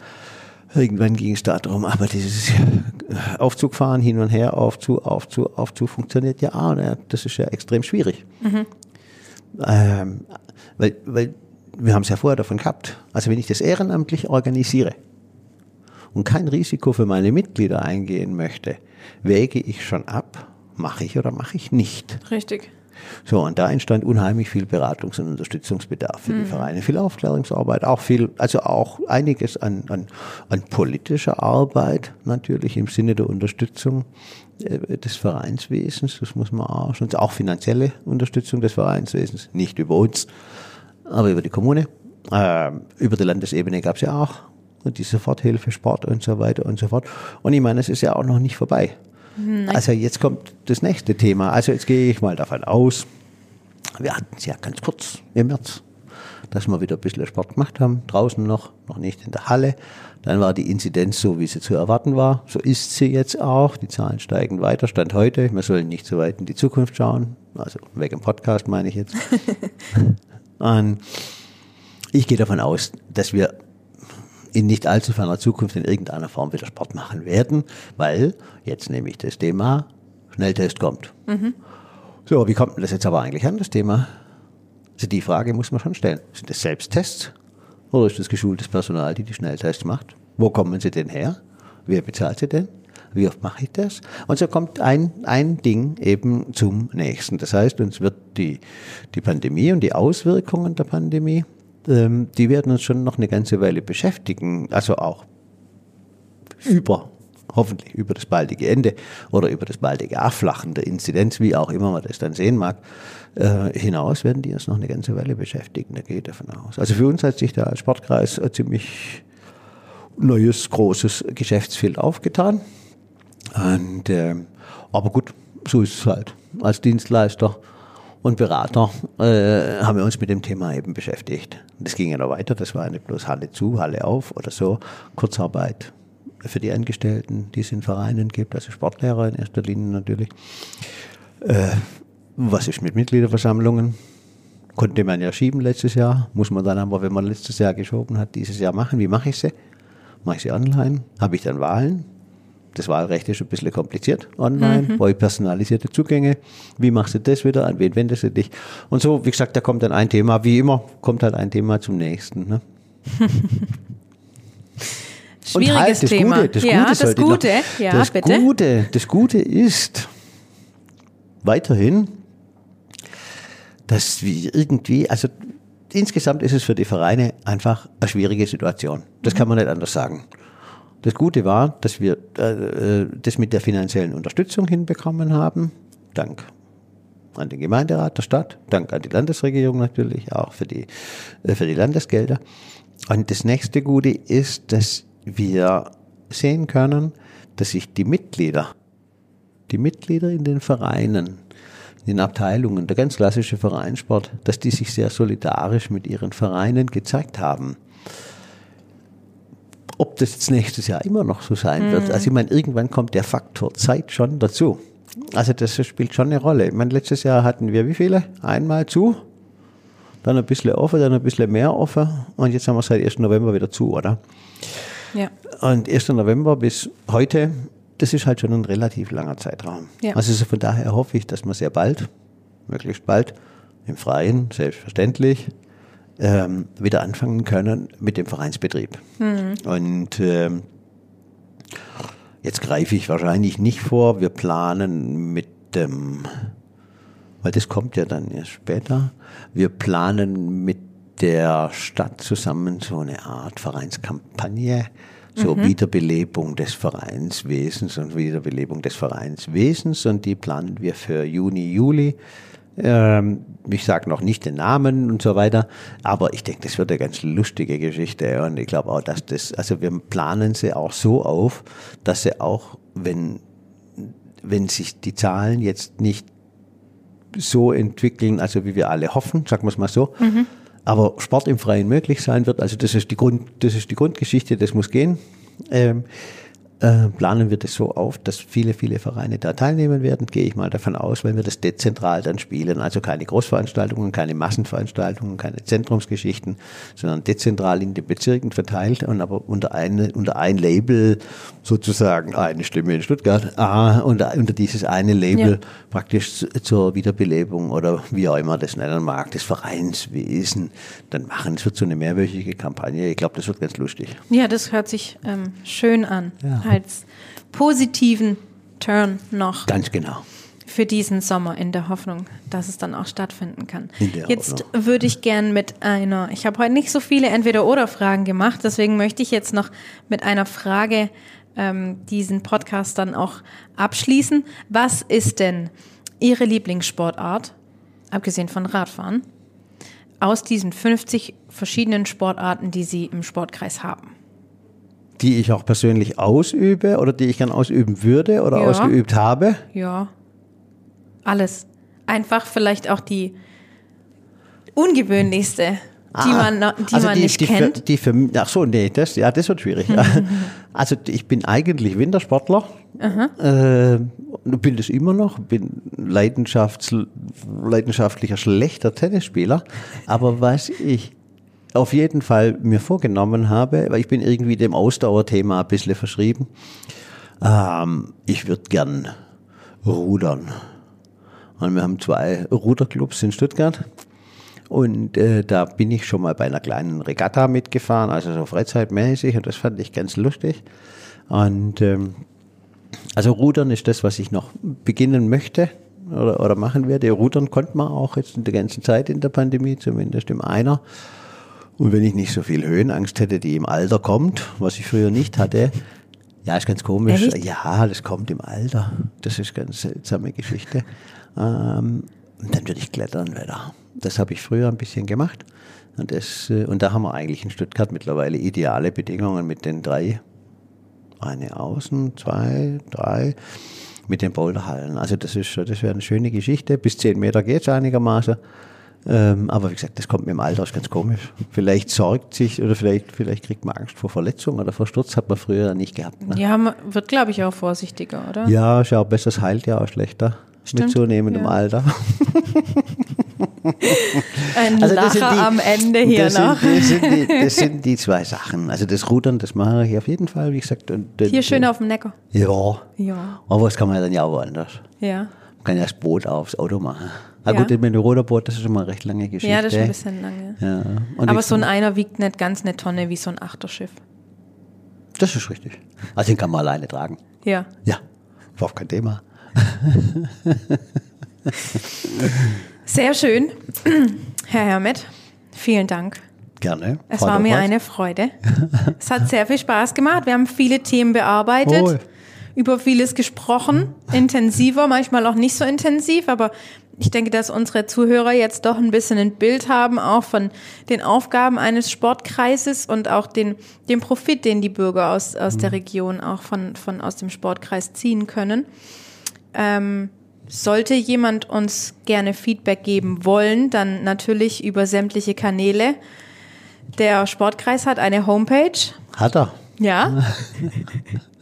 Irgendwann ging es darum, aber dieses Aufzugfahren hin und her, Aufzug, Aufzug, Aufzug funktioniert ja auch. Ne? Das ist ja extrem schwierig. Ähm, weil, weil wir haben es ja vorher davon gehabt. Also wenn ich das ehrenamtlich organisiere, und kein Risiko für meine Mitglieder eingehen möchte, wäge ich schon ab, mache ich oder mache ich nicht. richtig. So, und da entstand unheimlich viel Beratungs- und Unterstützungsbedarf für die Vereine, viel Aufklärungsarbeit, auch viel, also auch einiges an, an, an politischer Arbeit natürlich im Sinne der Unterstützung des Vereinswesens, das muss man auch schon, auch finanzielle Unterstützung des Vereinswesens, nicht über uns, aber über die Kommune. Ähm, über die Landesebene gab es ja auch die Soforthilfe, Sport und so weiter und so fort. Und ich meine, es ist ja auch noch nicht vorbei. Also jetzt kommt das nächste Thema. Also jetzt gehe ich mal davon aus, wir hatten es ja ganz kurz im März, dass wir wieder ein bisschen Sport gemacht haben, draußen noch, noch nicht in der Halle. Dann war die Inzidenz so, wie sie zu erwarten war. So ist sie jetzt auch. Die Zahlen steigen weiter. Stand heute. Wir sollen nicht so weit in die Zukunft schauen. Also weg im Podcast meine ich jetzt. Und ich gehe davon aus, dass wir in nicht allzu ferner Zukunft in irgendeiner Form wieder Sport machen werden, weil jetzt nämlich das Thema Schnelltest kommt. So, wie kommt denn das jetzt aber eigentlich an, das Thema? Also die Frage muss man schon stellen. Sind das Selbsttests oder ist das geschultes Personal, die die Schnelltests macht? Wo kommen sie denn her? Wer bezahlt sie denn? Wie oft mache ich das? Und so kommt ein, ein Ding eben zum nächsten. Das heißt, uns wird die, die Pandemie und die Auswirkungen der Pandemie ähm, die werden uns schon noch eine ganze Weile beschäftigen. Also auch über, hoffentlich über das baldige Ende oder über das baldige Abflachen der Inzidenz, wie auch immer man das dann sehen mag, äh, hinaus werden die uns noch eine ganze Weile beschäftigen. Da gehe ich davon aus. Also für uns hat sich da als Sportkreis ein ziemlich neues, großes Geschäftsfeld aufgetan. Und, äh, aber gut, so ist es halt. Als Dienstleister und Berater äh, haben wir uns mit dem Thema eben beschäftigt. Das ging ja noch weiter, das war nicht bloß Halle zu, Halle auf oder so, Kurzarbeit für die Angestellten, die es in Vereinen gibt, also Sportlehrer in erster Linie natürlich. Äh, was ist mit Mitgliederversammlungen? Konnte man ja schieben letztes Jahr, muss man dann aber, wenn man letztes Jahr geschoben hat, dieses Jahr machen. Wie mache ich sie? Mache ich sie online? Habe ich dann Wahlen? Das Wahlrecht ist ein bisschen kompliziert online, mhm. brauche ich personalisierte Zugänge. Wie machst du das wieder? An wen wendest du dich? Und so, wie gesagt, da kommt dann ein Thema, wie immer, kommt halt ein Thema zum nächsten. Ne? Schwieriges halt, das Thema. Gute, das ja, Gute, das Gute, noch, ja, das bitte. Gute, das Gute ist weiterhin, dass wir irgendwie, also insgesamt ist es für die Vereine einfach eine schwierige Situation. Das kann man nicht anders sagen. Das Gute war, dass wir äh, das mit der finanziellen Unterstützung hinbekommen haben, dank an den Gemeinderat der Stadt, dank an die Landesregierung natürlich, auch für die, äh, für die Landesgelder. Und das nächste Gute ist, dass wir sehen können, dass sich die Mitglieder, die Mitglieder in den Vereinen, in den Abteilungen, der ganz klassische Vereinssport, dass die sich sehr solidarisch mit ihren Vereinen gezeigt haben. Ob das jetzt nächstes Jahr immer noch so sein mhm. wird, also ich meine, irgendwann kommt der Faktor Zeit schon dazu. Also das spielt schon eine Rolle. Ich meine, letztes Jahr hatten wir wie viele? Einmal zu, dann ein bisschen offen, dann ein bisschen mehr offen und jetzt haben wir seit 1. November wieder zu, oder? Ja. Und 1. November bis heute, das ist halt schon ein relativ langer Zeitraum. Ja. Also von daher hoffe ich, dass wir sehr bald, möglichst bald, im Freien, selbstverständlich, ähm, wieder anfangen können mit dem Vereinsbetrieb. Mhm. Und ähm, jetzt greife ich wahrscheinlich nicht vor, wir planen mit dem, weil das kommt ja dann erst später, wir planen mit der Stadt zusammen so eine Art Vereinskampagne, so mhm. Wiederbelebung des Vereinswesens und Wiederbelebung des Vereinswesens und die planen wir für Juni, Juli. Ähm, ich sage noch nicht den Namen und so weiter, aber ich denke, das wird eine ganz lustige Geschichte und ich glaube auch, dass das, also wir planen sie auch so auf, dass sie auch, wenn, wenn sich die Zahlen jetzt nicht so entwickeln, also wie wir alle hoffen, sagen wir es mal so, mhm aber Sport im Freien möglich sein wird. Also das ist die Grund, das ist die Grundgeschichte, das muss gehen. Ähm, äh, planen wir das so auf, dass viele, viele Vereine da teilnehmen werden, gehe ich mal davon aus, weil wir das dezentral dann spielen. Also keine Großveranstaltungen, keine Massenveranstaltungen, keine Zentrumsgeschichten, sondern dezentral in den Bezirken verteilt und aber unter, eine, unter ein Label sozusagen eine Stimme in Stuttgart, ah, unter, unter dieses eine Label ja. praktisch zur Wiederbelebung oder wie auch immer das nennen mag, des Vereinswesen dann machen. Es wird so eine mehrwöchige Kampagne. Ich glaube, das wird ganz lustig. Ja, das hört sich ähm, schön an. Ja als positiven Turn noch. Ganz genau. Für diesen Sommer in der Hoffnung, dass es dann auch stattfinden kann. Jetzt würde ich gern mit einer, ich habe heute nicht so viele Entweder-Oder-Fragen gemacht, deswegen möchte ich jetzt noch mit einer Frage ähm, diesen Podcast dann auch abschließen. Was ist denn Ihre Lieblingssportart, abgesehen von Radfahren, aus diesen 50 verschiedenen Sportarten, die Sie im Sportkreis haben? Die ich auch persönlich ausübe oder die ich gern ausüben würde oder ja. ausgeübt habe? Ja, alles. Einfach vielleicht auch die ungewöhnlichste, ah, die man, die also man die, nicht die kennt. Für, die für, ach so, nee, das, ja, das wird schwierig. also ich bin eigentlich Wintersportler. Äh, bin das immer noch, bin Leidenschafts, leidenschaftlicher schlechter Tennisspieler. Aber was ich auf jeden Fall mir vorgenommen habe, weil ich bin irgendwie dem Ausdauerthema ein bisschen verschrieben. Ähm, ich würde gern rudern. Und wir haben zwei Ruderclubs in Stuttgart. Und äh, da bin ich schon mal bei einer kleinen Regatta mitgefahren, also so freizeitmäßig. Und das fand ich ganz lustig. Und ähm, also Rudern ist das, was ich noch beginnen möchte oder, oder machen werde. Rudern konnte man auch jetzt in der ganzen Zeit in der Pandemie, zumindest im Einer. Und wenn ich nicht so viel Höhenangst hätte, die im Alter kommt, was ich früher nicht hatte, ja, ist ganz komisch. Echt? Ja, das kommt im Alter. Das ist eine ganz seltsame Geschichte. Ähm, und dann würde ich klettern wieder. Das habe ich früher ein bisschen gemacht. Und, das, äh, und da haben wir eigentlich in Stuttgart mittlerweile ideale Bedingungen mit den drei, eine außen, zwei, drei, mit den Boulderhallen. Also das ist, das wäre eine schöne Geschichte. Bis zehn Meter geht es einigermaßen. Ähm, aber wie gesagt, das kommt mit dem Alter, ist ganz komisch. Vielleicht sorgt sich oder vielleicht, vielleicht kriegt man Angst vor Verletzung oder vor Sturz, hat man früher nicht gehabt. Ne? Ja, man wird, glaube ich, auch vorsichtiger, oder? Ja, ist ja auch besser, es heilt ja auch schlechter Stimmt, mit zunehmendem ja. Alter. Ein Also das sind Lacher die- am Ende hier das noch. Sind, das, sind die, das sind die zwei Sachen. Also das Rudern, das mache ich auf jeden Fall, wie gesagt. Und, Hier schön auf dem Neckar. Ja, Ja, aber das kann man ja dann ja auch woanders. ja. Man kann ja das Boot aufs Auto machen. Na Ja. gut, mit dem Ruderboot, das ist schon mal eine recht lange Geschichte. Ja, das ist ein bisschen lange. Ja. Aber so ein einer wiegt nicht ganz eine Tonne wie so ein Achterschiff. Das ist richtig. Also den kann man alleine tragen. Ja. Ja, überhaupt kein Thema. Sehr schön. Herr Hermet, vielen Dank. Gerne. Es Frau war mir eine Freude. es hat sehr viel Spaß gemacht. Wir haben viele Themen bearbeitet, Wohl. Über vieles gesprochen, intensiver, manchmal auch nicht so intensiv, aber ich denke, dass unsere Zuhörer jetzt doch ein bisschen ein Bild haben, auch von den Aufgaben eines Sportkreises und auch den, den Profit, den die Bürger aus, aus der Region auch von, von aus dem Sportkreis ziehen können. Ähm, sollte jemand uns gerne Feedback geben wollen, dann natürlich über sämtliche Kanäle. Der Sportkreis hat eine Homepage. Hat er. Ja.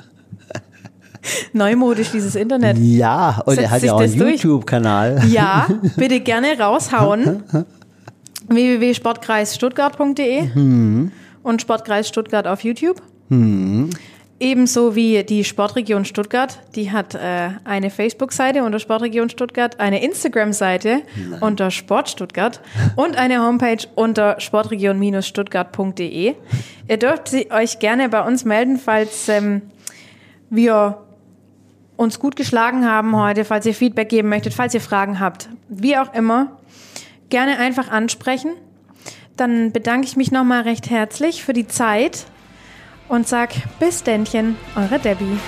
Neumodisch dieses Internet. Ja, und Setzt er hat ja auch einen? YouTube-Kanal. Ja, bitte gerne raushauen. www.sportkreisstuttgart.de und Sportkreis Stuttgart auf YouTube. Ebenso wie die Sportregion Stuttgart, die hat äh, eine Facebook-Seite unter Sportregion Stuttgart, eine Instagram-Seite unter Sport Stuttgart und eine Homepage unter sportregion-stuttgart.de. Ihr dürft sie- euch gerne bei uns melden, falls ähm, wir uns gut geschlagen haben heute, falls ihr Feedback geben möchtet, falls ihr Fragen habt, wie auch immer, gerne einfach ansprechen. Dann bedanke ich mich nochmal recht herzlich für die Zeit und sag bis Ständchen, eure Debbie.